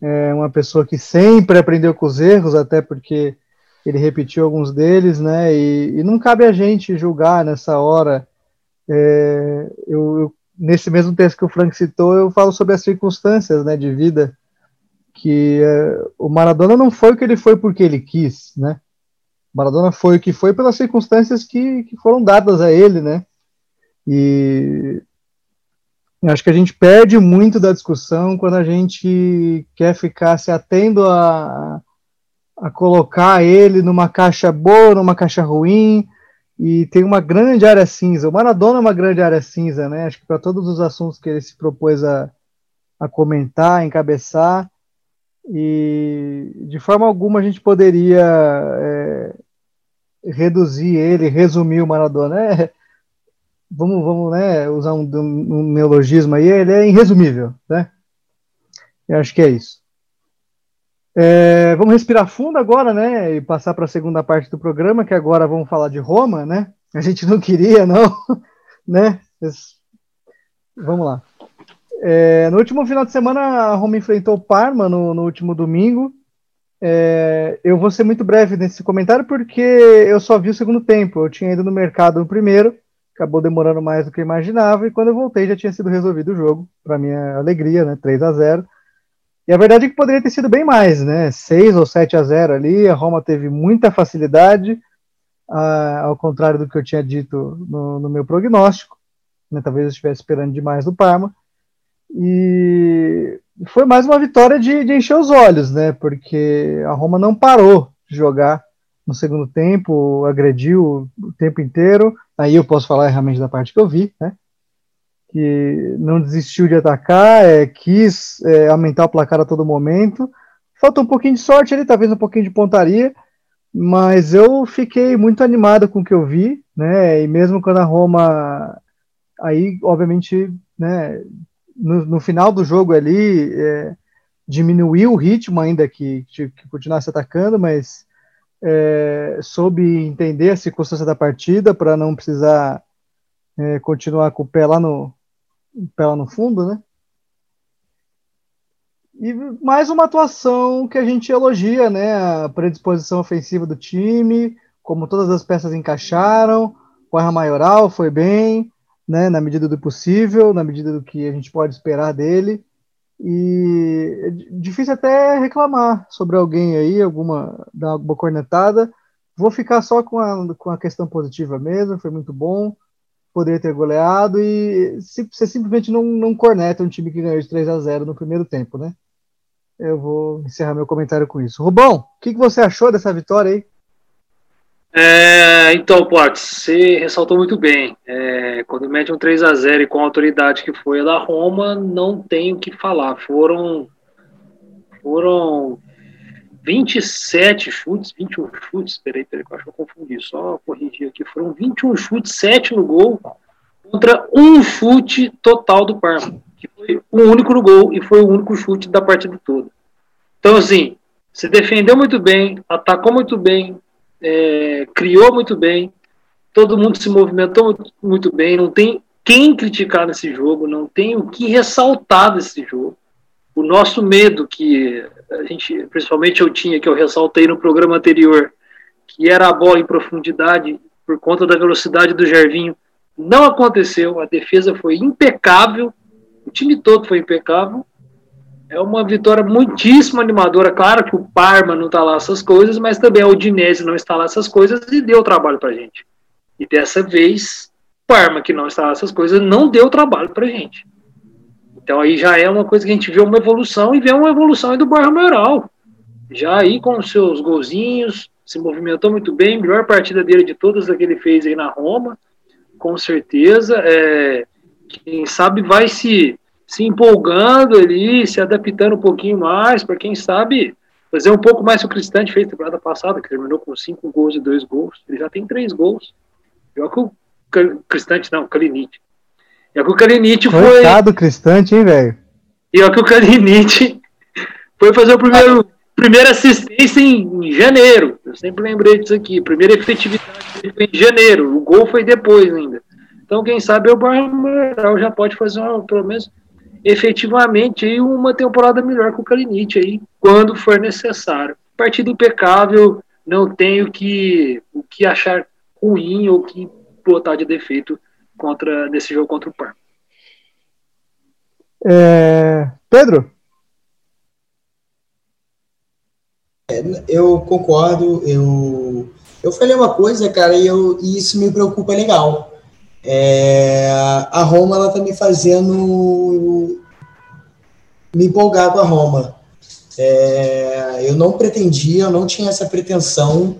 é, uma pessoa que sempre aprendeu com os erros, até porque ele repetiu alguns deles, né? E, e não cabe a gente julgar nessa hora. É, eu, eu, nesse mesmo texto que o Frank citou, eu falo sobre as circunstâncias, né, de vida que é, o Maradona não foi o que ele foi porque ele quis, né? Maradona foi o que foi pelas circunstâncias que, que foram dadas a ele, né? E acho que a gente perde muito da discussão quando a gente quer ficar se atendo a, a colocar ele numa caixa boa, numa caixa ruim, e tem uma grande área cinza. O Maradona é uma grande área cinza, né? Acho que para todos os assuntos que ele se propôs a, a comentar, encabeçar, e de forma alguma a gente poderia é, reduzir ele, resumir o Maradona. É, vamos, vamos né, usar um, um, neologismo aí, ele é irresumível, né? Eu acho que é isso. É, vamos respirar fundo agora, né, e passar para a segunda parte do programa, que agora vamos falar de Roma, né? A gente não queria, não, né? Vamos lá. É, no último final de semana, a Roma enfrentou o Parma no, no último domingo. É, eu vou ser muito breve nesse comentário porque eu só vi o segundo tempo. Eu tinha ido no mercado no primeiro, acabou demorando mais do que eu imaginava, e quando eu voltei já tinha sido resolvido o jogo, para minha alegria, né? 3 a 0 E a verdade é que poderia ter sido bem mais, né? 6 ou 7 a 0 ali, a Roma teve muita facilidade, ah, ao contrário do que eu tinha dito no, no meu prognóstico. Né? Talvez eu estivesse esperando demais do Parma. E foi mais uma vitória de, de, encher os olhos, né? Porque a Roma não parou de jogar no segundo tempo, agrediu o tempo inteiro. Aí eu posso falar realmente da parte que eu vi, né? Que não desistiu de atacar, é, quis é, aumentar o placar a todo momento. Faltou um pouquinho de sorte ali, talvez um pouquinho de pontaria, mas eu fiquei muito animado com o que eu vi, né? E mesmo quando a Roma, aí obviamente, né? No, no final do jogo ali é, diminuiu o ritmo ainda que, que, que continuasse atacando, mas é, soube entender a circunstância da partida para não precisar é, continuar com o pé lá no pé lá no fundo, né? E mais uma atuação que a gente elogia, né? A predisposição ofensiva do time, como todas as peças encaixaram, o Arra Maioral foi bem, né, na medida do possível, na medida do que a gente pode esperar dele. E é difícil até reclamar sobre alguém aí, alguma, dar alguma cornetada. Vou ficar só com a, com a questão positiva mesmo, foi muito bom. Poderia ter goleado e se, você simplesmente não, não corneta um time que ganhou de 3 a 0 no primeiro tempo, né? Eu vou encerrar meu comentário com isso. Rubão, o que, que você achou dessa vitória aí? É, então, Potts, você ressaltou muito bem. É, quando mete um 3 a 0 e com a autoridade que foi a da Roma, não tem o que falar. Foram, foram 27 chutes, 21 chutes. Peraí, peraí, eu acho que eu confundi. Só corrigir aqui. Foram 21 chutes, 7 no gol, contra um chute total do Parma, que foi um único gol e foi o único chute da partida toda. Então, assim, se defendeu muito bem, atacou muito bem, é, criou muito bem, todo mundo se movimentou muito bem, não tem quem criticar nesse jogo, não tem o que ressaltar desse jogo. O nosso medo que a gente, principalmente eu tinha, que eu ressaltei no programa anterior, que era a bola em profundidade por conta da velocidade do Gervinho, não aconteceu. A defesa foi impecável, o time todo foi impecável. É uma vitória muitíssimo animadora. Claro que o Parma não está lá essas coisas, mas também a Udinese não está lá essas coisas e deu trabalho para gente. E dessa vez, o Parma, que não está lá essas coisas, não deu trabalho para gente. Então aí já é uma coisa que a gente vê uma evolução e vê uma evolução do Borja Maioral. Já aí com os seus golzinhos, se movimentou muito bem, melhor partida dele de todas que ele fez aí na Roma, com certeza. É, quem sabe vai se, se empolgando ali, se adaptando um pouquinho mais, para quem sabe fazer um pouco mais o que o Cristante fez temporada passada, que terminou com cinco gols e dois gols. Ele já tem três gols. Pior que o Cristante, não, o Kalinic. É que o Kalinic foi. Coitado Cristante, hein, velho? É que o Kalinic foi fazer o primeiro, primeira assistência em, janeiro. Eu sempre lembrei disso aqui. Primeira efetividade foi em janeiro. O gol foi depois ainda. Então, quem sabe o Barral já pode fazer, uma, pelo menos, efetivamente, aí, uma temporada melhor com o Kalinic aí, quando for necessário. Partida impecável, não tenho que, o que achar ruim ou que botar de defeito contra nesse jogo contra o Parma. É, Pedro? É, eu concordo, eu, eu falei uma coisa, cara, e, eu, e isso me preocupa legal. É, a Roma, ela tá me fazendo me empolgar com a Roma. É, eu não pretendia, eu não tinha essa pretensão,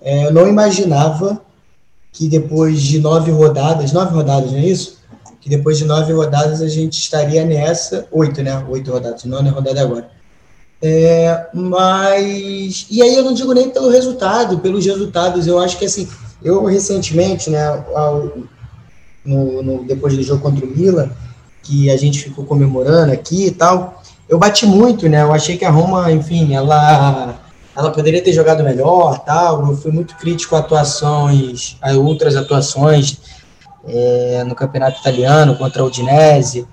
é, eu não imaginava que depois de nove rodadas, nove rodadas, não é isso? Que depois de nove rodadas a gente estaria nessa, oito, né? Oito rodadas, nona rodada agora. É, mas, e aí eu não digo nem pelo resultado, pelos resultados, eu acho que assim, eu recentemente, né, no, no, depois do jogo contra o Milan, que a gente ficou comemorando aqui e tal, eu bati muito, né, eu achei que a Roma, enfim, ela ela poderia ter jogado melhor, tal. Eu fui muito crítico a atuações, a outras atuações é, no campeonato italiano contra o Udinese,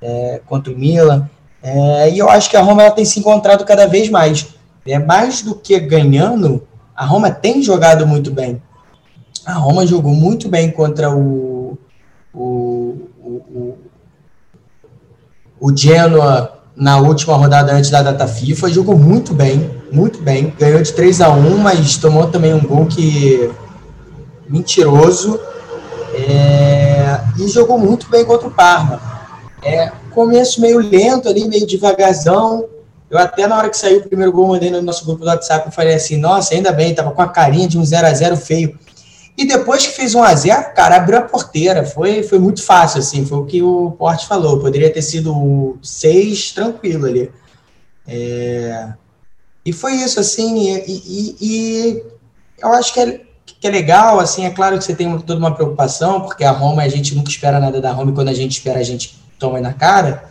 é, contra o Milan. É, e eu acho que a Roma ela tem se encontrado cada vez mais. É mais do que ganhando, a Roma tem jogado muito bem. A Roma jogou muito bem contra o o, o, o, Genoa na última rodada antes da data FIFA, jogou muito bem, muito bem. Ganhou de 3 a 1 mas tomou também um gol que mentiroso. É, e jogou muito bem contra o Parma. É, começo meio lento ali, meio devagarzão. Eu até na hora que saiu o primeiro gol, mandei no nosso grupo do WhatsApp, eu falei assim, nossa, ainda bem, tava com a carinha de um 0 a 0 feio. E depois que fez um a 0 cara, abriu a porteira. Foi, foi muito fácil, assim. Foi o que o Porte falou. Poderia ter sido seis tranquilo ali. É... E foi isso, assim. E, e, e, eu acho que é, que é legal, assim. É claro que você tem toda uma preocupação, porque a Roma, a gente nunca espera nada da Roma. E quando a gente espera, a gente toma na cara,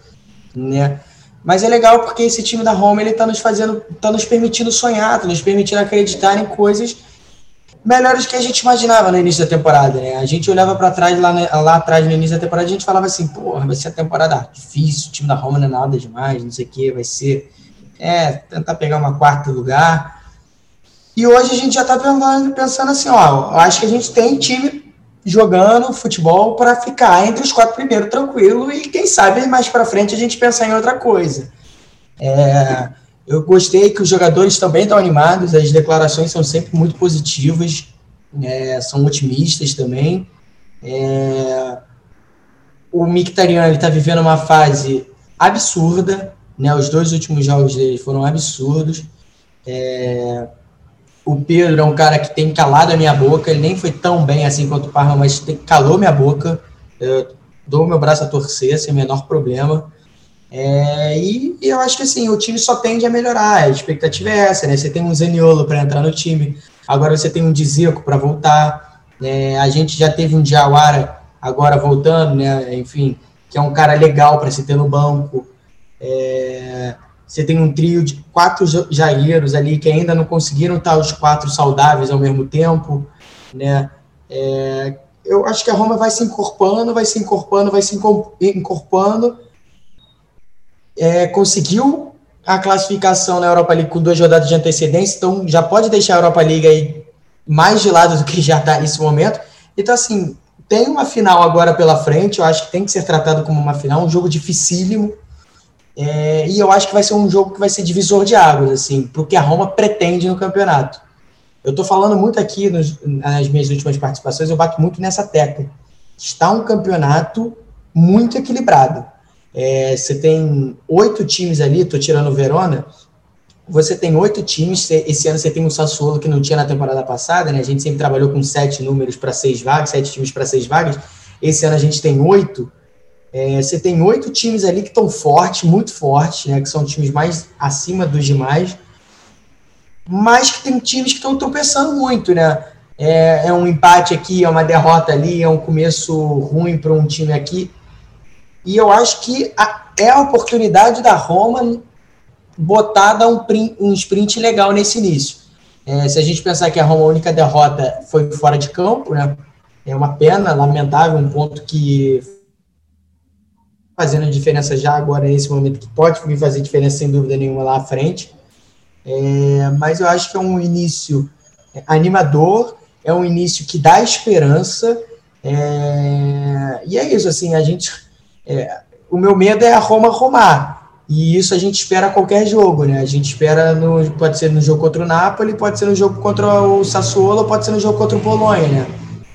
né? Mas é legal porque esse time da Roma, ele tá nos fazendo, tá nos permitindo sonhar, tá nos permitindo acreditar em coisas melhores que a gente imaginava no início da temporada, né? A gente olhava para trás, lá, lá atrás, no início da temporada, a gente falava assim, porra, vai ser a temporada difícil, o time da Roma não é nada demais, não sei o que, vai ser, é, tentar pegar uma quarta lugar. E hoje a gente já tá pensando, pensando assim, ó, acho que a gente tem time jogando futebol para ficar entre os quatro primeiros tranquilo e quem sabe mais para frente a gente pensar em outra coisa. É, eu gostei que os jogadores também estão animados, as declarações são sempre muito positivas, é, são otimistas também. É, o Mkhitaryan está vivendo uma fase absurda, né? Os dois últimos jogos dele foram absurdos. É, o Pedro é um cara que tem calado a minha boca, ele nem foi tão bem assim quanto o Parma, mas calou minha boca. Eu dou meu braço a torcer sem o menor problema. É, e, e, eu acho que assim, o time só tende a melhorar. A expectativa é essa, né? Você tem um Zaniolo para entrar no time, agora você tem um Dizico para voltar. É, a gente já teve um Diawara agora voltando, né? Enfim, que é um cara legal para se ter no banco. É, você tem um trio de quatro zagueiros ali que ainda não conseguiram estar os quatro saudáveis ao mesmo tempo, né? É, eu acho que a Roma vai se incorporando, vai se incorporando, vai se incorporando. É, conseguiu a classificação na Europa League com duas rodadas de antecedência, então já pode deixar a Europa League aí mais de lado do que já está nesse momento. Então, assim, tem uma final agora pela frente, eu acho que tem que ser tratado como uma final, um jogo dificílimo. É, e eu acho que vai ser um jogo que vai ser divisor de águas, assim, para o que a Roma pretende no campeonato. Eu estou falando muito aqui nos, nas minhas últimas participações, eu bato muito nessa tecla. Está um campeonato muito equilibrado. É, você tem oito times ali, estou tirando o Verona, você tem oito times, esse ano você tem um Sassuolo que não tinha na temporada passada, né? A gente sempre trabalhou com sete números para seis vagas, sete times para seis vagas. Esse ano a gente tem oito. É, você tem oito times ali que estão fortes, muito fortes, né? Que são times mais acima dos demais mas que tem times que estão tropeçando muito, né? É, é, um empate aqui, é uma derrota ali, é um começo ruim para um time aqui. E eu acho que a, é a oportunidade da Roma botar um, um sprint legal nesse início. É, se a gente pensar que a Roma, a única derrota foi fora de campo, né? É uma pena, lamentável, um ponto que fazendo diferença já agora nesse momento, que pode vir fazer diferença sem dúvida nenhuma lá à frente. É, mas eu acho que é um início animador, é um início que dá esperança. É, e é isso, assim, a gente. É, o meu medo é a Roma romar. E isso a gente espera qualquer jogo, né? A gente espera, no, pode ser no jogo contra o Napoli, pode ser no jogo contra o Sassuolo, pode ser no jogo contra o Bolonha, né?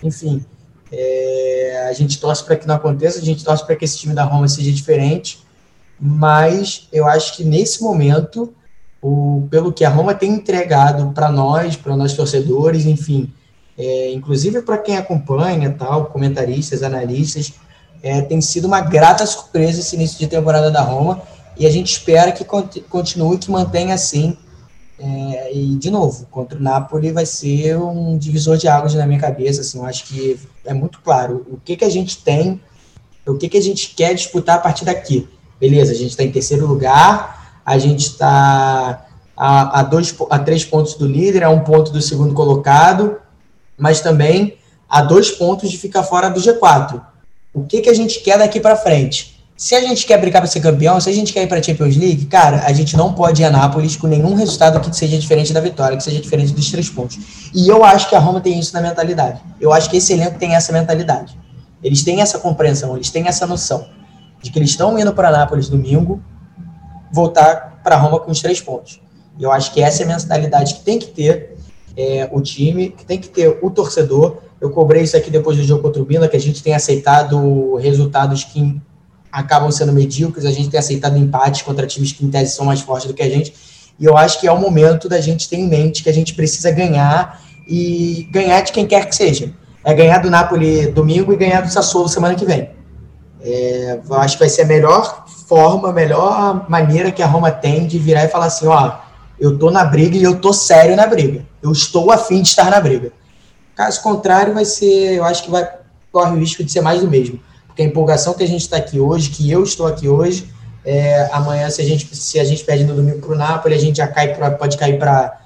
Enfim, é, a gente torce para que não aconteça, a gente torce para que esse time da Roma seja diferente, mas eu acho que nesse momento o, pelo que a Roma tem entregado para nós, para nós torcedores, enfim, é, inclusive para quem acompanha, tal, comentaristas, analistas, é, tem sido uma grata surpresa esse início de temporada da Roma e a gente espera que continue, que mantenha assim. É, e, de novo, contra o Napoli vai ser um divisor de águas na minha cabeça. Assim, eu acho que é muito claro o que, que a gente tem, o que, que a gente quer disputar a partir daqui. Beleza, a gente está em terceiro lugar, a gente está a, a, dois, a três pontos do líder, a um ponto do segundo colocado, mas também a dois pontos de ficar fora do G4. O que, que a gente quer daqui para frente? Se a gente quer brincar para ser campeão, se a gente quer ir para a Champions League, cara, a gente não pode ir a Nápoles com nenhum resultado que seja diferente da vitória, que seja diferente dos três pontos. E eu acho que a Roma tem isso na mentalidade. Eu acho que esse elenco tem essa mentalidade. Eles têm essa compreensão, eles têm essa noção de que eles estão indo para Nápoles domingo voltar para Roma com os três pontos. E eu acho que essa é a mentalidade que tem que ter é, o time, que tem que ter o torcedor. Eu cobrei isso aqui depois do jogo contra o Bila, que a gente tem aceitado resultados que acabam sendo medíocres, a gente tem aceitado empates contra times que em tese são mais fortes do que a gente. E eu acho que é o momento da gente ter em mente que a gente precisa ganhar e ganhar de quem quer que seja. É ganhar do Napoli domingo e ganhar do Sassuolo semana que vem. É, acho que vai ser a melhor forma, a melhor maneira que a Roma tem de virar e falar assim, ó, eu tô na briga e eu tô sério na briga. Eu estou afim de estar na briga. Caso contrário, vai ser, eu acho que vai corre o risco de ser mais do mesmo. Porque a empolgação que a gente está aqui hoje, que eu estou aqui hoje, é, amanhã se a gente se a gente perde no domingo para o Napoli, a gente já cai pra, pode cair para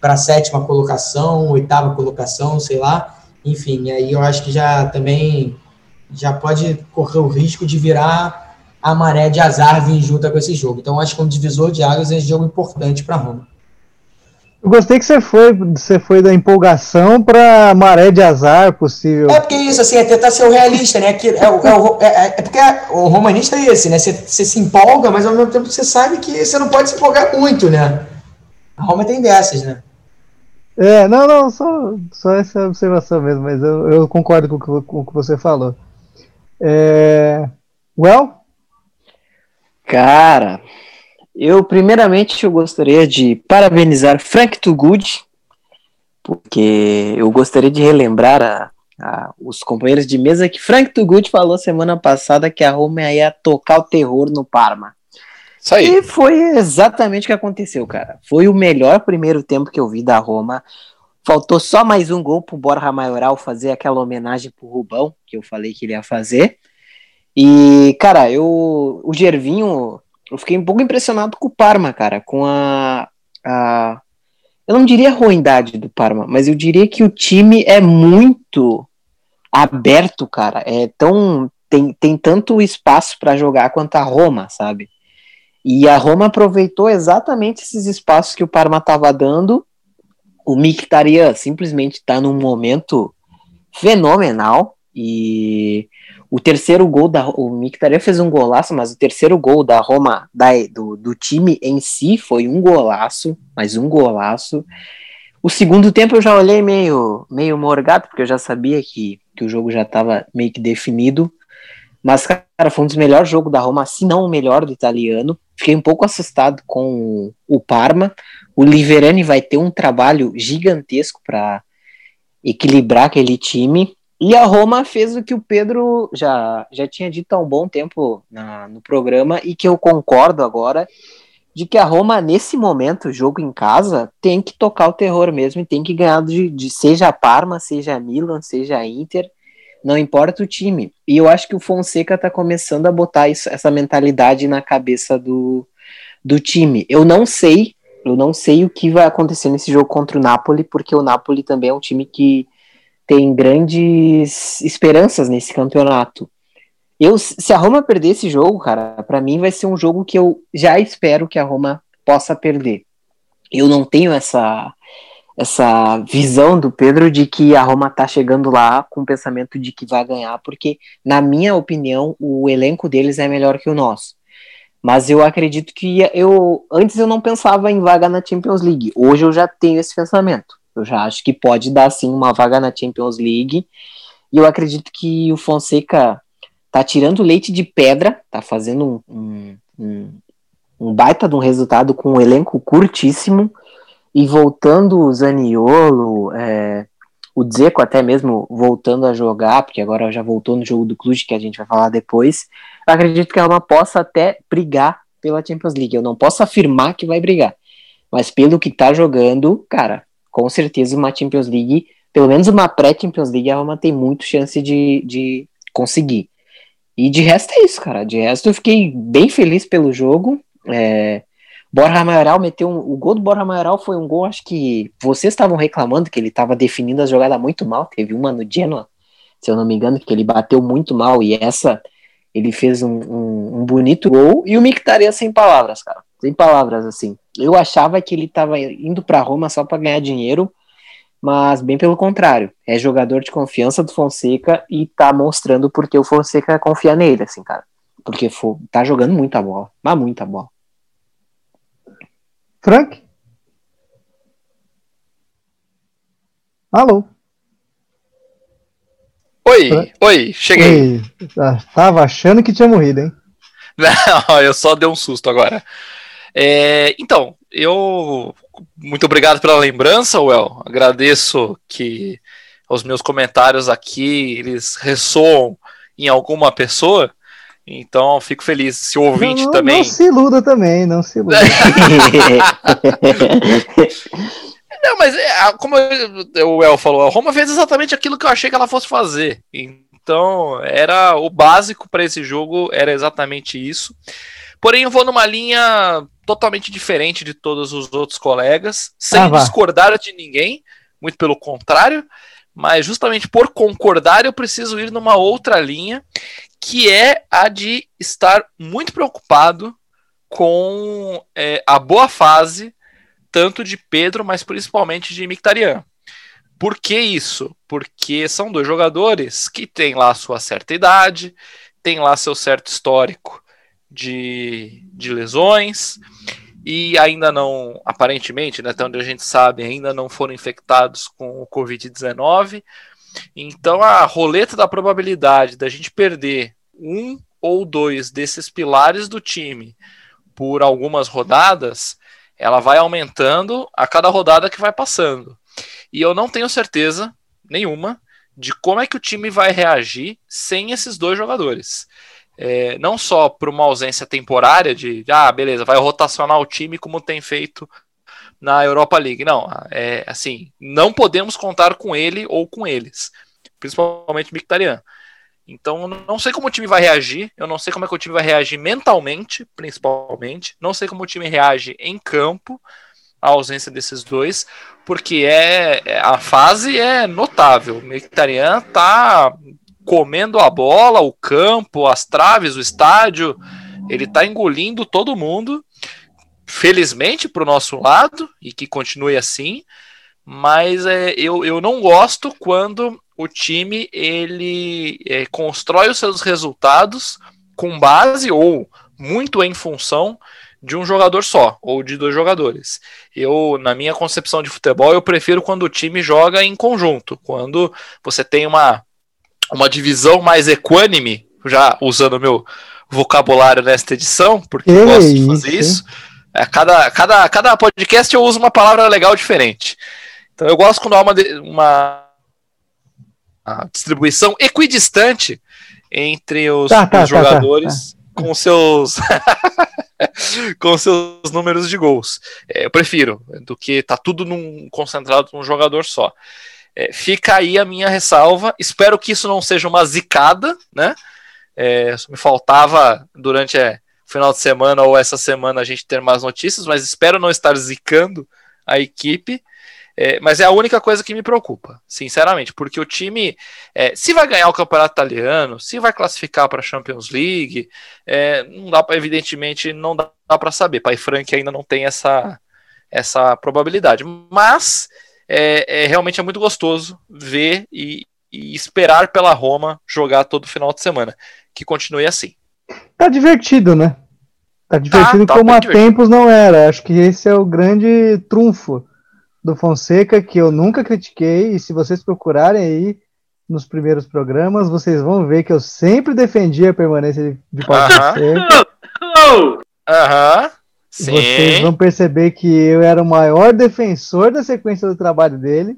para sétima colocação, oitava colocação, sei lá. Enfim, aí eu acho que já também já pode correr o risco de virar a maré de azar vir junto com esse jogo. Então, acho que é um divisor de águas é um jogo importante para Roma. Eu gostei que você foi, você foi da empolgação para maré de azar possível. É porque isso, assim, é tentar ser o realista, né? Que é, é, é, é, porque o romanista é esse, né? Você, você, se empolga, mas ao mesmo tempo você sabe que você não pode se empolgar muito, né? A Roma tem dessas, né? É, não, não, só, só essa observação mesmo, mas eu, eu concordo com, com o que você falou. É, well? Cara, eu primeiramente eu gostaria de parabenizar Frank Tugud, porque eu gostaria de relembrar a, a, os companheiros de mesa que Frank Tugud falou semana passada que a Roma ia tocar o terror no Parma. Isso aí. E foi exatamente o que aconteceu, cara. Foi o melhor primeiro tempo que eu vi da Roma. Faltou só mais um gol pro Borja Maioral fazer aquela homenagem pro Rubão, que eu falei que ele ia fazer. E, cara, eu. O Gervinho. Eu fiquei um pouco impressionado com o Parma, cara. Com a. a eu não diria ruindade do Parma, mas eu diria que o time é muito aberto, cara. É tão. Tem, tem tanto espaço para jogar quanto a Roma, sabe? E a Roma aproveitou exatamente esses espaços que o Parma estava dando. O Mkhitaryan simplesmente está num momento fenomenal e o terceiro gol da o Mkhitaryan fez um golaço, mas o terceiro gol da Roma da, do, do time em si foi um golaço, mas um golaço. O segundo tempo eu já olhei meio meio morgado porque eu já sabia que, que o jogo já estava meio que definido. Mas, cara, foi um dos melhores jogos da Roma, se não o melhor do italiano. Fiquei um pouco assustado com o Parma. O Liverani vai ter um trabalho gigantesco para equilibrar aquele time. E a Roma fez o que o Pedro já, já tinha dito há um bom tempo na, no programa e que eu concordo agora, de que a Roma, nesse momento, jogo em casa, tem que tocar o terror mesmo e tem que ganhar de, de seja a Parma, seja a Milan, seja a Inter não importa o time. E eu acho que o Fonseca tá começando a botar isso, essa mentalidade na cabeça do, do time. Eu não sei, eu não sei o que vai acontecer nesse jogo contra o Napoli, porque o Napoli também é um time que tem grandes esperanças nesse campeonato. Eu, se a Roma perder esse jogo, cara, para mim vai ser um jogo que eu já espero que a Roma possa perder. Eu não tenho essa essa visão do Pedro de que a Roma tá chegando lá com o pensamento de que vai ganhar, porque, na minha opinião, o elenco deles é melhor que o nosso. Mas eu acredito que eu antes eu não pensava em vaga na Champions League. Hoje eu já tenho esse pensamento. Eu já acho que pode dar sim uma vaga na Champions League. E eu acredito que o Fonseca tá tirando leite de pedra, tá fazendo um, um, um baita de um resultado com um elenco curtíssimo e voltando o Zaniolo, é, o Dzeko até mesmo voltando a jogar, porque agora já voltou no jogo do Cluj, que a gente vai falar depois, eu acredito que ela possa até brigar pela Champions League. Eu não posso afirmar que vai brigar, mas pelo que tá jogando, cara, com certeza uma Champions League, pelo menos uma pré-Champions League, a Roma tem muito chance de, de conseguir. E de resto é isso, cara. De resto eu fiquei bem feliz pelo jogo. É, Borja Maioral meteu um, o gol do Borja Maioral foi um gol, acho que vocês estavam reclamando que ele estava definindo a jogada muito mal. Teve uma no Genoa, se eu não me engano, que ele bateu muito mal e essa ele fez um, um, um bonito gol e o Mictaria sem palavras, cara, sem palavras assim. Eu achava que ele estava indo para Roma só para ganhar dinheiro, mas bem pelo contrário, é jogador de confiança do Fonseca e tá mostrando porque o Fonseca confia nele, assim, cara, porque tá jogando muita bola, mas muita bola. Frank? Alô? Oi, Frank? oi, cheguei. Oi. Ah, tava achando que tinha morrido, hein? Não, eu só dei um susto agora. É, então, eu. Muito obrigado pela lembrança, Well. Agradeço que os meus comentários aqui eles ressoam em alguma pessoa. Então, fico feliz. Se o ouvinte não, não, também. Não se iluda também, não se iluda. não, mas é, como o El falou, a Roma fez exatamente aquilo que eu achei que ela fosse fazer. Então, era o básico para esse jogo, era exatamente isso. Porém, eu vou numa linha totalmente diferente de todos os outros colegas, sem ah, discordar de ninguém, muito pelo contrário, mas justamente por concordar eu preciso ir numa outra linha que é a de estar muito preocupado com é, a boa fase, tanto de Pedro, mas principalmente de Mictarian. Por que isso? Porque são dois jogadores que têm lá sua certa idade, têm lá seu certo histórico de, de lesões, e ainda não, aparentemente, né, até onde a gente sabe, ainda não foram infectados com o Covid-19, então a roleta da probabilidade da gente perder um ou dois desses pilares do time por algumas rodadas, ela vai aumentando a cada rodada que vai passando. E eu não tenho certeza nenhuma de como é que o time vai reagir sem esses dois jogadores. É, não só por uma ausência temporária de, ah, beleza, vai rotacionar o time como tem feito na Europa League. Não, é assim, não podemos contar com ele ou com eles, principalmente Mictarian. Então, não sei como o time vai reagir, eu não sei como é que o time vai reagir mentalmente, principalmente, não sei como o time reage em campo, a ausência desses dois, porque é, é a fase é notável. O Mkhitaryan tá comendo a bola, o campo, as traves, o estádio, ele tá engolindo todo mundo. Felizmente para o nosso lado e que continue assim, mas é, eu, eu não gosto quando o time ele é, constrói os seus resultados com base ou muito em função de um jogador só ou de dois jogadores. Eu, na minha concepção de futebol, eu prefiro quando o time joga em conjunto, quando você tem uma, uma divisão mais equânime, já usando o meu vocabulário nesta edição, porque eu gosto de fazer isso. É, cada, cada, cada podcast eu uso uma palavra legal diferente. Então eu gosto quando há uma, uma a distribuição equidistante entre os, tá, tá, os tá, tá jogadores tá, com seus com seus números de gols. É, eu prefiro do que tá tudo num, concentrado num jogador só. É, fica aí a minha ressalva. Espero que isso não seja uma zicada, né? É, me faltava durante é, o final de semana ou essa semana a gente ter mais notícias, mas espero não estar zicando a equipe. É, mas é a única coisa que me preocupa, sinceramente, porque o time, é, se vai ganhar o campeonato italiano, se vai classificar para a Champions League, é, não dá para, evidentemente, não dá para saber. Pai Frank ainda não tem essa, essa probabilidade, mas é, é realmente é muito gostoso ver e, e esperar pela Roma jogar todo final de semana. Que continue assim. Tá divertido, né? Tá divertido tá, tá como há tempos não era. Acho que esse é o grande trunfo do Fonseca que eu nunca critiquei, e se vocês procurarem aí nos primeiros programas, vocês vão ver que eu sempre defendi a permanência de Paulo Fonseca. Aham. Vocês vão perceber que eu era o maior defensor da sequência do trabalho dele.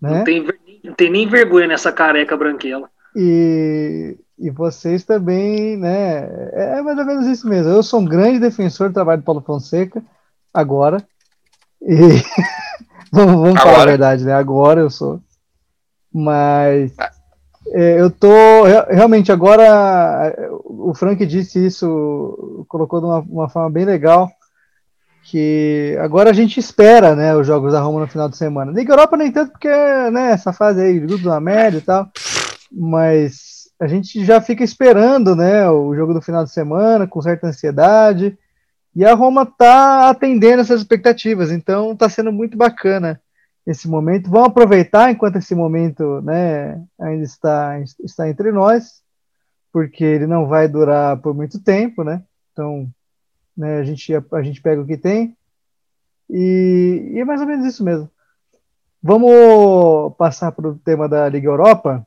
Né? Não, tem, não tem nem vergonha nessa careca branquela. E, e vocês também, né? É mais ou menos isso mesmo. Eu sou um grande defensor do trabalho do Paulo Fonseca, agora. E vamos, vamos falar a verdade, né? Agora eu sou. Mas é, eu tô realmente agora. O Frank disse isso, colocou de uma, uma, forma bem legal. Que agora a gente espera, né, os jogos da Roma no final de semana. Liga Europa nem tanto porque, né, essa fase aí, grupo da média e tal. Mas a gente já fica esperando, né, o jogo do final de semana com certa ansiedade. E a Roma está atendendo essas expectativas, então está sendo muito bacana esse momento. Vamos aproveitar enquanto esse momento né, ainda está, está entre nós, porque ele não vai durar por muito tempo, né? Então, né, a, gente, a, gente pega o que tem e, e, é mais ou menos isso mesmo. Vamos passar para o tema da Liga Europa,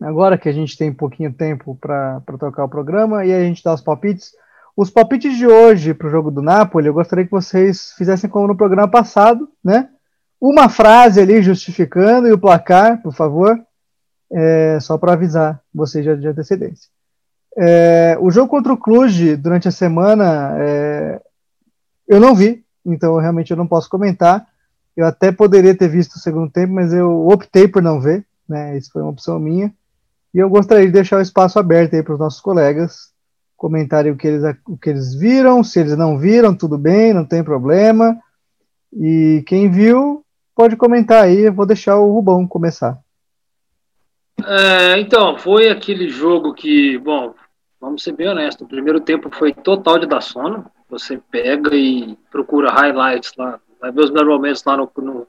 agora que a gente tem um pouquinho tempo para tocar o programa, e a gente dá os palpites. Os palpites de hoje para o jogo do Napoli, eu gostaria que vocês fizessem como no programa passado, né? Uma frase ali justificando e o placar, por favor, é, só para avisar vocês de antecedência. É, o jogo contra o Cluj durante a semana é, eu não vi, então realmente eu não posso comentar. Eu até poderia ter visto o segundo tempo, mas eu optei por não ver, né? Isso foi uma opção minha. E eu gostaria de deixar o espaço aberto aí para os nossos colegas comentarem o que, eles, o que eles viram, se eles não viram, tudo bem, não tem problema. E quem viu, pode comentar aí, eu vou deixar o Rubão começar. É, então, foi aquele jogo que, bom, vamos ser bem honestos, o primeiro tempo foi total de dar sono. Você pega e procura highlights lá, vai ver os melhores momentos lá no, no,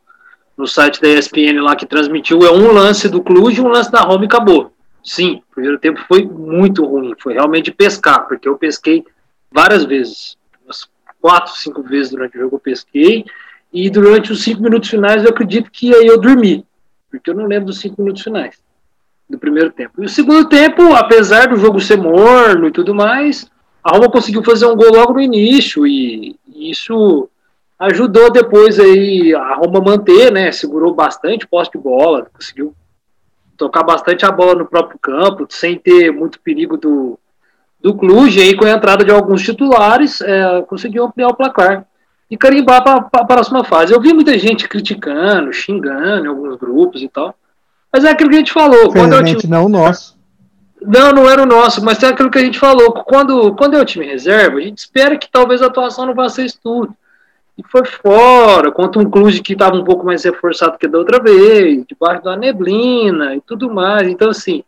no, site da ESPN lá que transmitiu, é um lance do Cluj e um lance da Roma e acabou. Sim, o primeiro tempo foi muito ruim, foi realmente pescar, porque eu pesquei várias vezes, umas quatro, cinco vezes durante o jogo eu pesquei, e durante os cinco minutos finais eu acredito que aí eu dormi, porque eu não lembro dos cinco minutos finais do primeiro tempo. E o segundo tempo, apesar do jogo ser morno e tudo mais, a Roma conseguiu fazer um gol logo no início, e isso ajudou depois aí a Roma manter, né, segurou bastante posse de bola, conseguiu tocar bastante a bola no próprio campo, sem ter muito perigo do, do Cluj, aí com a entrada de alguns titulares, é, conseguiu ampliar o placar e carimbar para a próxima fase. Eu vi muita gente criticando, xingando em alguns grupos e tal, mas é aquilo que a gente falou. Quando é o time... não o nosso. Não, não era o nosso, mas tem aquilo que a gente falou. Quando, quando é o time reserva, a gente espera que talvez a atuação não vá ser isso tudo. E foi fora, contra um Clube que estava um pouco mais reforçado que da outra vez, debaixo da neblina e tudo mais. Então, assim,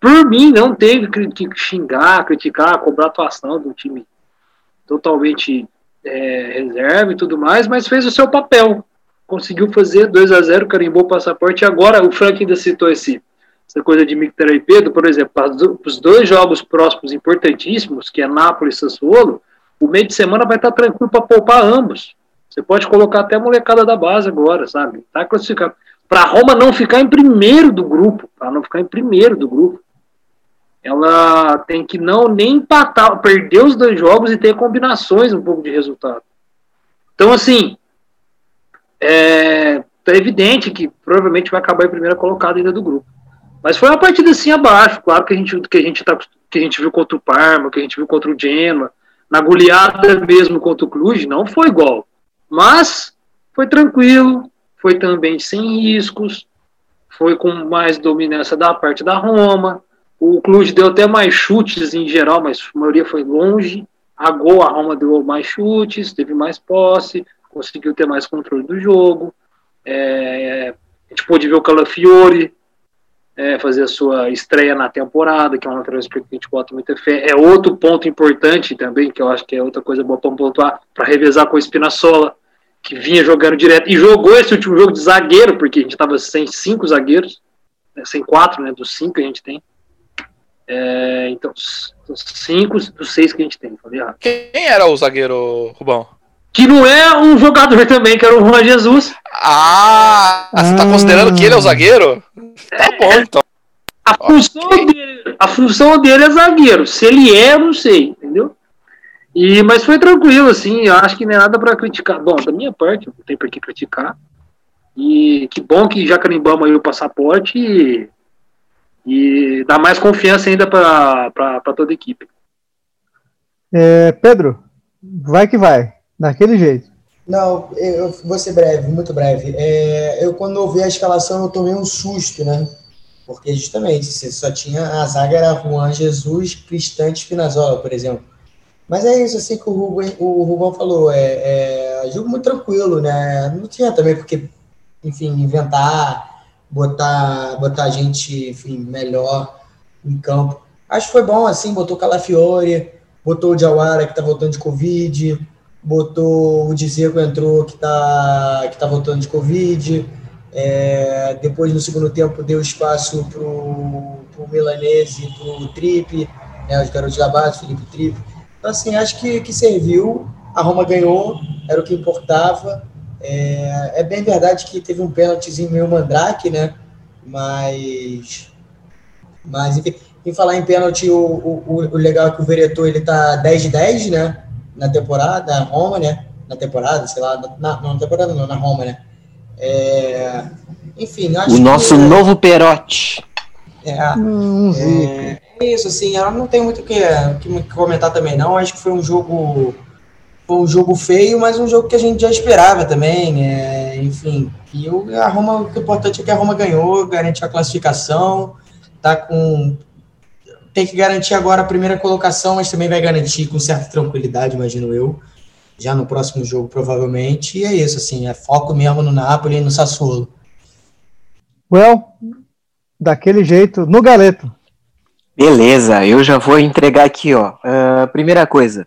por mim, não teve que xingar, criticar, cobrar a atuação do time totalmente é, reserva e tudo mais, mas fez o seu papel. Conseguiu fazer 2 a 0 carimbou o passaporte. E agora o Frank ainda citou esse, essa coisa de Mictar e Pedro, por exemplo, os dois jogos próximos importantíssimos, que é Nápoles e Sassuolo, o meio de semana vai estar tranquilo para poupar ambos. Você pode colocar até a molecada da base agora, sabe? Tá classificado. Para Roma não ficar em primeiro do grupo, para não ficar em primeiro do grupo ela tem que não nem empatar, perder os dois jogos e ter combinações um pouco de resultado. Então, assim, é, tá evidente que provavelmente vai acabar em primeira colocada ainda do grupo. Mas foi uma partida assim abaixo, claro que a gente que a gente tá, que a gente viu contra o Parma, que a gente viu contra o Genoa, na goleada mesmo contra o Cluj, não foi igual. Mas foi tranquilo, foi também sem riscos, foi com mais dominância da parte da Roma, o Cluj deu até mais chutes em geral, mas a maioria foi longe. A Gol, a Roma deu mais chutes, teve mais posse, conseguiu ter mais controle do jogo. É, a gente pôde ver o Calafiore é, fazer a sua estreia na temporada, que é uma lateral que a gente bota muita fé. É outro ponto importante também, que eu acho que é outra coisa boa para pontuar, para revezar com o Espinasola, que vinha jogando direto. E jogou esse último jogo de zagueiro, porque a gente estava sem cinco zagueiros, né, sem quatro, né, dos cinco que a gente tem. É, então, cinco dos seis que a gente tem, falei. Quem era o zagueiro, Rubão? Que não é um jogador também, que era o Juan Jesus. Ah, você tá considerando que ele é o zagueiro? Tá bom, então. A função, okay. dele, a função dele é zagueiro. Se ele é, eu não sei, entendeu? E, mas foi tranquilo, assim, eu acho que não é nada para criticar. Bom, da minha parte, não tem por que criticar. E que bom que já carimbamos aí o passaporte e e dá mais confiança ainda para toda a equipe. É, Pedro, vai que vai, daquele jeito. Não, eu vou ser breve, muito breve. É, eu, quando ouvi a escalação, eu tomei um susto, né? Porque, justamente, você só tinha a zaga era Juan Jesus, Cristante Spinazzola, por exemplo. Mas é isso, assim, que o Rubão, o Rubão falou. É, é jogo muito tranquilo, né? Não tinha também porque, enfim, inventar botar, botar gente, enfim, melhor em campo. Acho que foi bom, assim, botou Calafiore, botou o Jawara, que tá voltando de Covid, botou o Dzeko entrou, que tá, que tá voltando de Covid, é, depois, no segundo tempo, deu espaço pro Milanese e pro Tripe, né, os garotos da base, Felipe Tripe. Então, assim, acho que, que serviu. A Roma ganhou, era o que importava. É, é bem verdade que teve um pênaltizinho meio mandrake, né? Mas, mas enfim, em falar em pênalti, o, o, o legal é que o Veretor ele tá 10 de 10, né? Na temporada, na Roma, né? Na temporada, sei lá, na, não na temporada não, na Roma, né? É, enfim, acho O nosso que, novo Perote. É, hum, é, é, isso, assim, eu não tenho muito o que, que comentar também, não. Acho que foi um jogo foi um jogo feio, mas um jogo que a gente já esperava também, é, enfim. E o, a Roma, o importante é que a Roma ganhou, garante a classificação, tá com tem que garantir agora a primeira colocação, mas também vai garantir com certa tranquilidade, imagino eu, já no próximo jogo provavelmente. E é isso, assim, é foco mesmo no Napoli e no Sassuolo. Well, daquele jeito, no galeto. Beleza, eu já vou entregar aqui, ó. Uh, primeira coisa,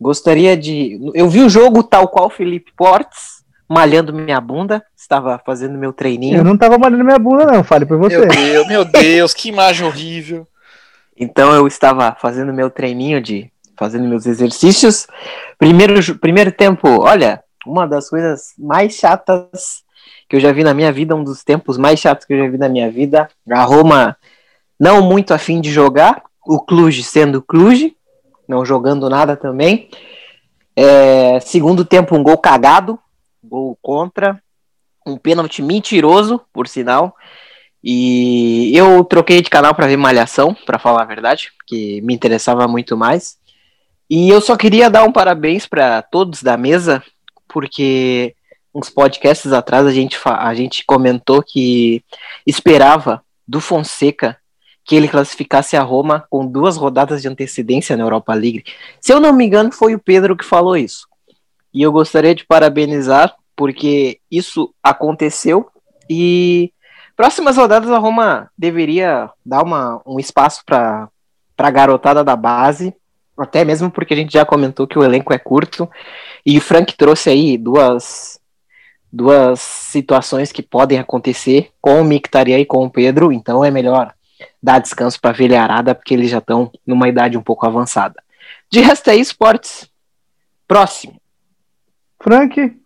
Gostaria de. Eu vi o jogo tal qual Felipe Portes, malhando minha bunda, estava fazendo meu treininho. Eu não estava malhando minha bunda, não, fale por você. Meu Deus, meu Deus, que imagem horrível. Então eu estava fazendo meu treininho de. fazendo meus exercícios. Primeiro, primeiro tempo, olha, uma das coisas mais chatas que eu já vi na minha vida, um dos tempos mais chatos que eu já vi na minha vida. A Roma não muito afim de jogar, o Cluj sendo Cluj, não jogando nada também. É, segundo tempo, um gol cagado, gol contra, um pênalti mentiroso, por sinal. E eu troquei de canal para ver Malhação, para falar a verdade, porque me interessava muito mais. E eu só queria dar um parabéns para todos da mesa, porque uns podcasts atrás a gente, a gente comentou que esperava do Fonseca que ele classificasse a Roma com duas rodadas de antecedência na Europa League. Se eu não me engano, foi o Pedro que falou isso. E eu gostaria de parabenizar, porque isso aconteceu e próximas rodadas a Roma deveria dar uma, um espaço para a garotada da base, até mesmo porque a gente já comentou que o elenco é curto. E o Frank trouxe aí duas, duas situações que podem acontecer com o Mictarian e com o Pedro, então é melhor dar descanso para a velharada, porque eles já estão numa idade um pouco avançada. De resto é esportes. Próximo. Frank,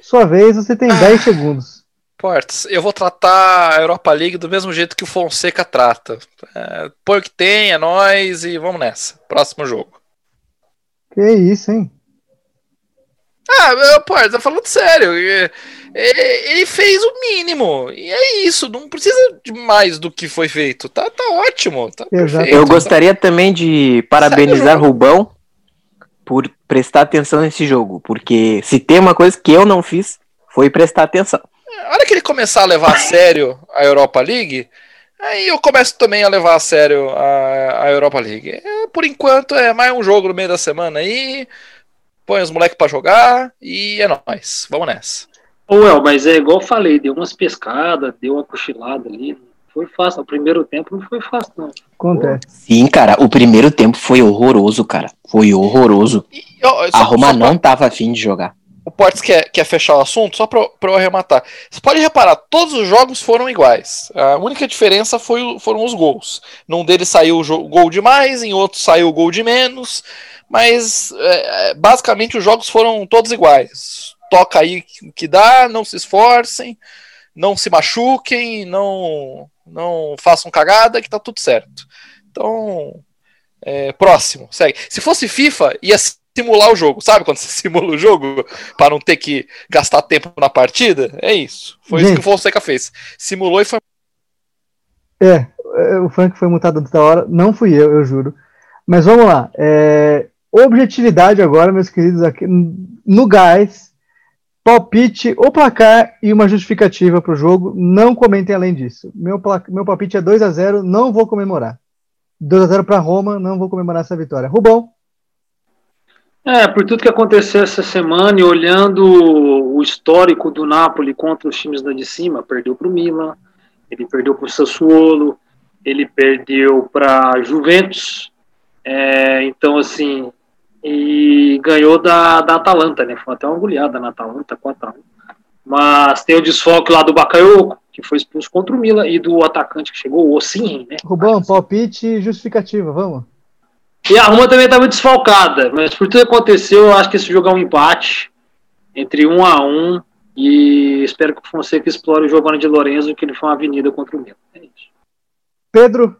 sua vez, você tem ah. 10 segundos. Portes, eu vou tratar a Europa League do mesmo jeito que o Fonseca trata. É, põe o que tem, é nós e vamos nessa. Próximo jogo. Que isso, hein? Ah, Portes, tá falando sério. Ele fez o mínimo. E é isso. Não precisa de mais do que foi feito. Tá, tá ótimo. Tá eu gostaria também de parabenizar Rubão por prestar atenção nesse jogo. Porque se tem uma coisa que eu não fiz, foi prestar atenção. A hora que ele começar a levar a sério a Europa League, aí eu começo também a levar a sério a, a Europa League. É, por enquanto é mais um jogo no meio da semana aí, põe os moleques para jogar e é nóis. Vamos nessa. Ô, El, mas é igual eu falei, deu umas pescadas, deu uma cochilada ali. Foi fácil. O primeiro tempo não foi fácil, não. Acontece. Sim, cara, o primeiro tempo foi horroroso, cara. Foi horroroso. E, eu, a Roma não tava afim de jogar o Portes quer, quer fechar o assunto, só para eu arrematar. Você pode reparar, todos os jogos foram iguais. A única diferença foi, foram os gols. Num deles saiu o gol de mais, em outro saiu o gol de menos, mas é, é, basicamente os jogos foram todos iguais. Toca aí que dá, não se esforcem, não se machuquem, não, não façam cagada, que tá tudo certo. Então, é, próximo, segue. Se fosse FIFA, ia simular o jogo. Sabe quando você simula o jogo para não ter que gastar tempo na partida? É isso. Foi Gente, isso que o Fonseca fez. Simulou e foi. É, é o Frank foi mutado da hora. Não fui eu, eu juro. Mas vamos lá. É, objetividade agora, meus queridos, aqui no gás. Palpite, o placar e uma justificativa para o jogo. Não comentem além disso. Meu, meu palpite é 2 a 0 não vou comemorar. 2 a 0 para Roma, não vou comemorar essa vitória. Rubão. É, por tudo que aconteceu essa semana e olhando o histórico do Napoli contra os times da de cima, perdeu para o Milan, ele perdeu para o Sassuolo, ele perdeu para Juventus, é, então assim, e ganhou da, da Atalanta, né? Foi até uma goleada na Atalanta, 4x1. Mas tem o desfoque lá do Bakayoko, que foi expulso contra o Milan, e do atacante que chegou, o Ossin, né? Rubão, palpite justificativa, vamos. E a Roma também estava desfalcada, mas por tudo que aconteceu, eu acho que esse jogo é um empate entre um a um e espero que o Fonseca explore o Giovanni de Lorenzo, que ele foi uma avenida contra o Milan. É isso. Pedro.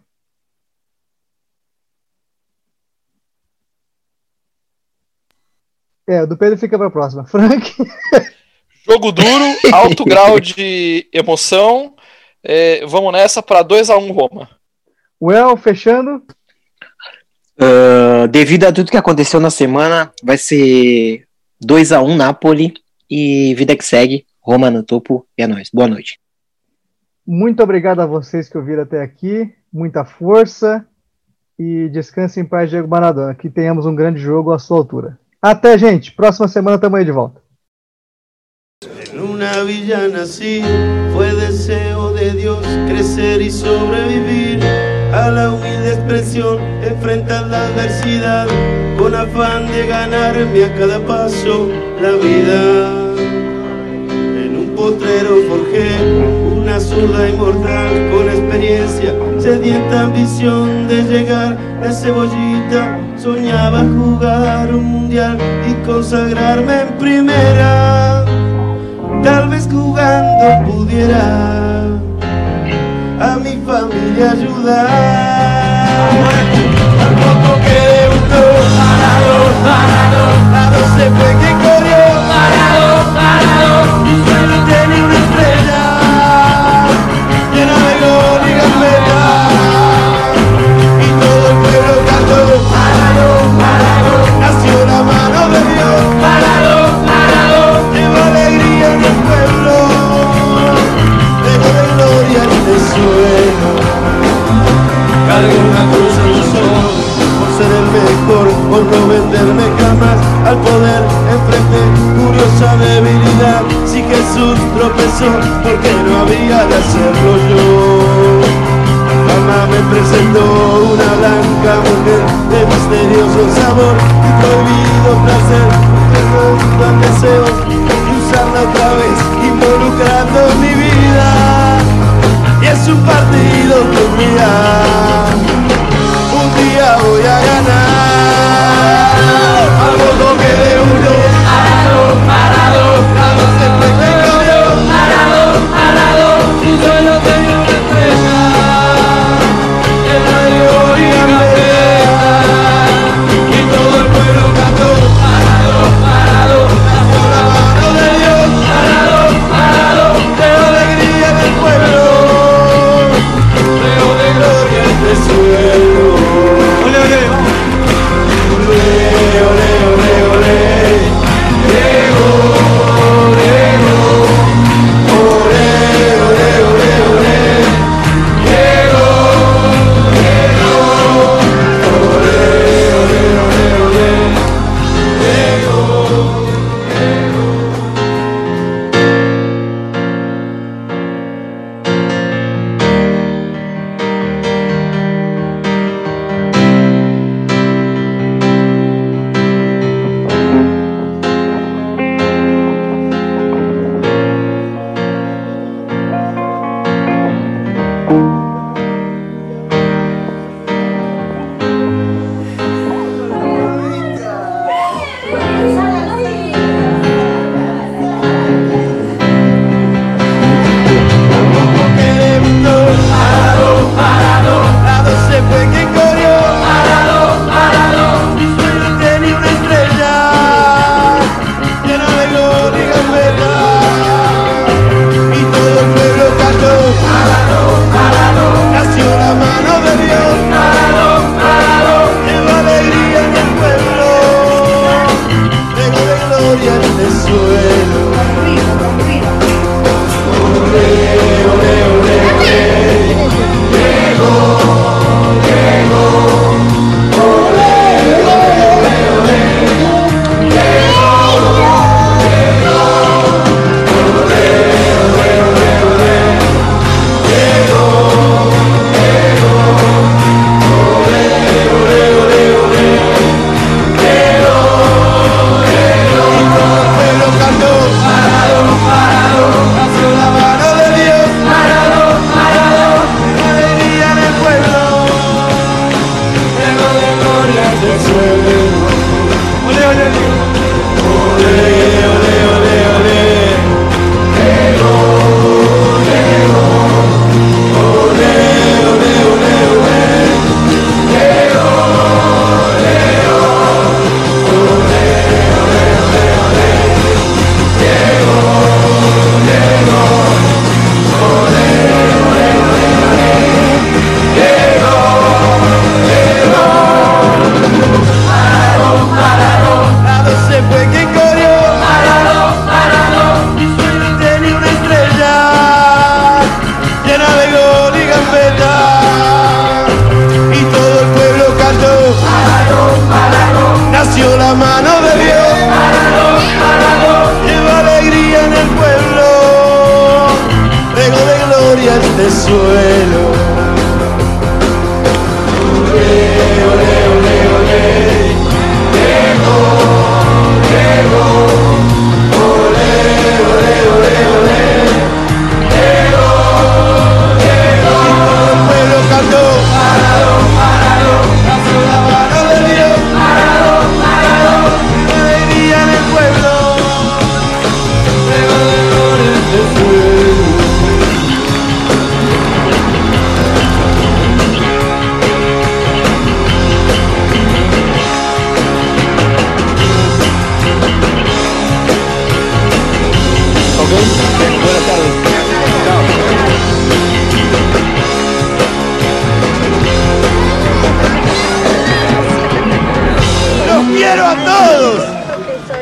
É, do Pedro fica para a próxima. Frank. Jogo duro, alto grau de emoção. É, vamos nessa para 2 a 1 um, Roma. Well, fechando. Uh, devido a tudo que aconteceu na semana, vai ser 2 a 1 Napoli e vida que segue. Roma no topo e é nóis. Boa noite. Muito obrigado a vocês que ouviram até aqui. Muita força e descanse em paz, Diego Maradona. Que tenhamos um grande jogo à sua altura. Até, gente. Próxima semana estamos aí de volta. Una villa nací, fue deseo de Dios crecer y sobrevivir. A la humilde expresión, enfrentar la adversidad con afán de ganarme a cada paso la vida. En un potrero forjé una zurda inmortal con experiencia, sedienta ambición de llegar a cebollita. Soñaba jugar un mundial y consagrarme en primera. Tal vez jugando pudiera a mi familia ayudar. Al poco que debutó, parado, parado, a dos se fue que corrió, parado, parado, pague una cruz al sol por ser el mejor, por no venderme jamás al poder enfrenté curiosa debilidad si Jesús tropezó porque no había de hacerlo yo. Mamá me presentó una blanca mujer de misterioso sabor y prohibido placer que deseos y usarla otra vez involucrando mi vida es un partido que un día, un día voy a ganar. Oh.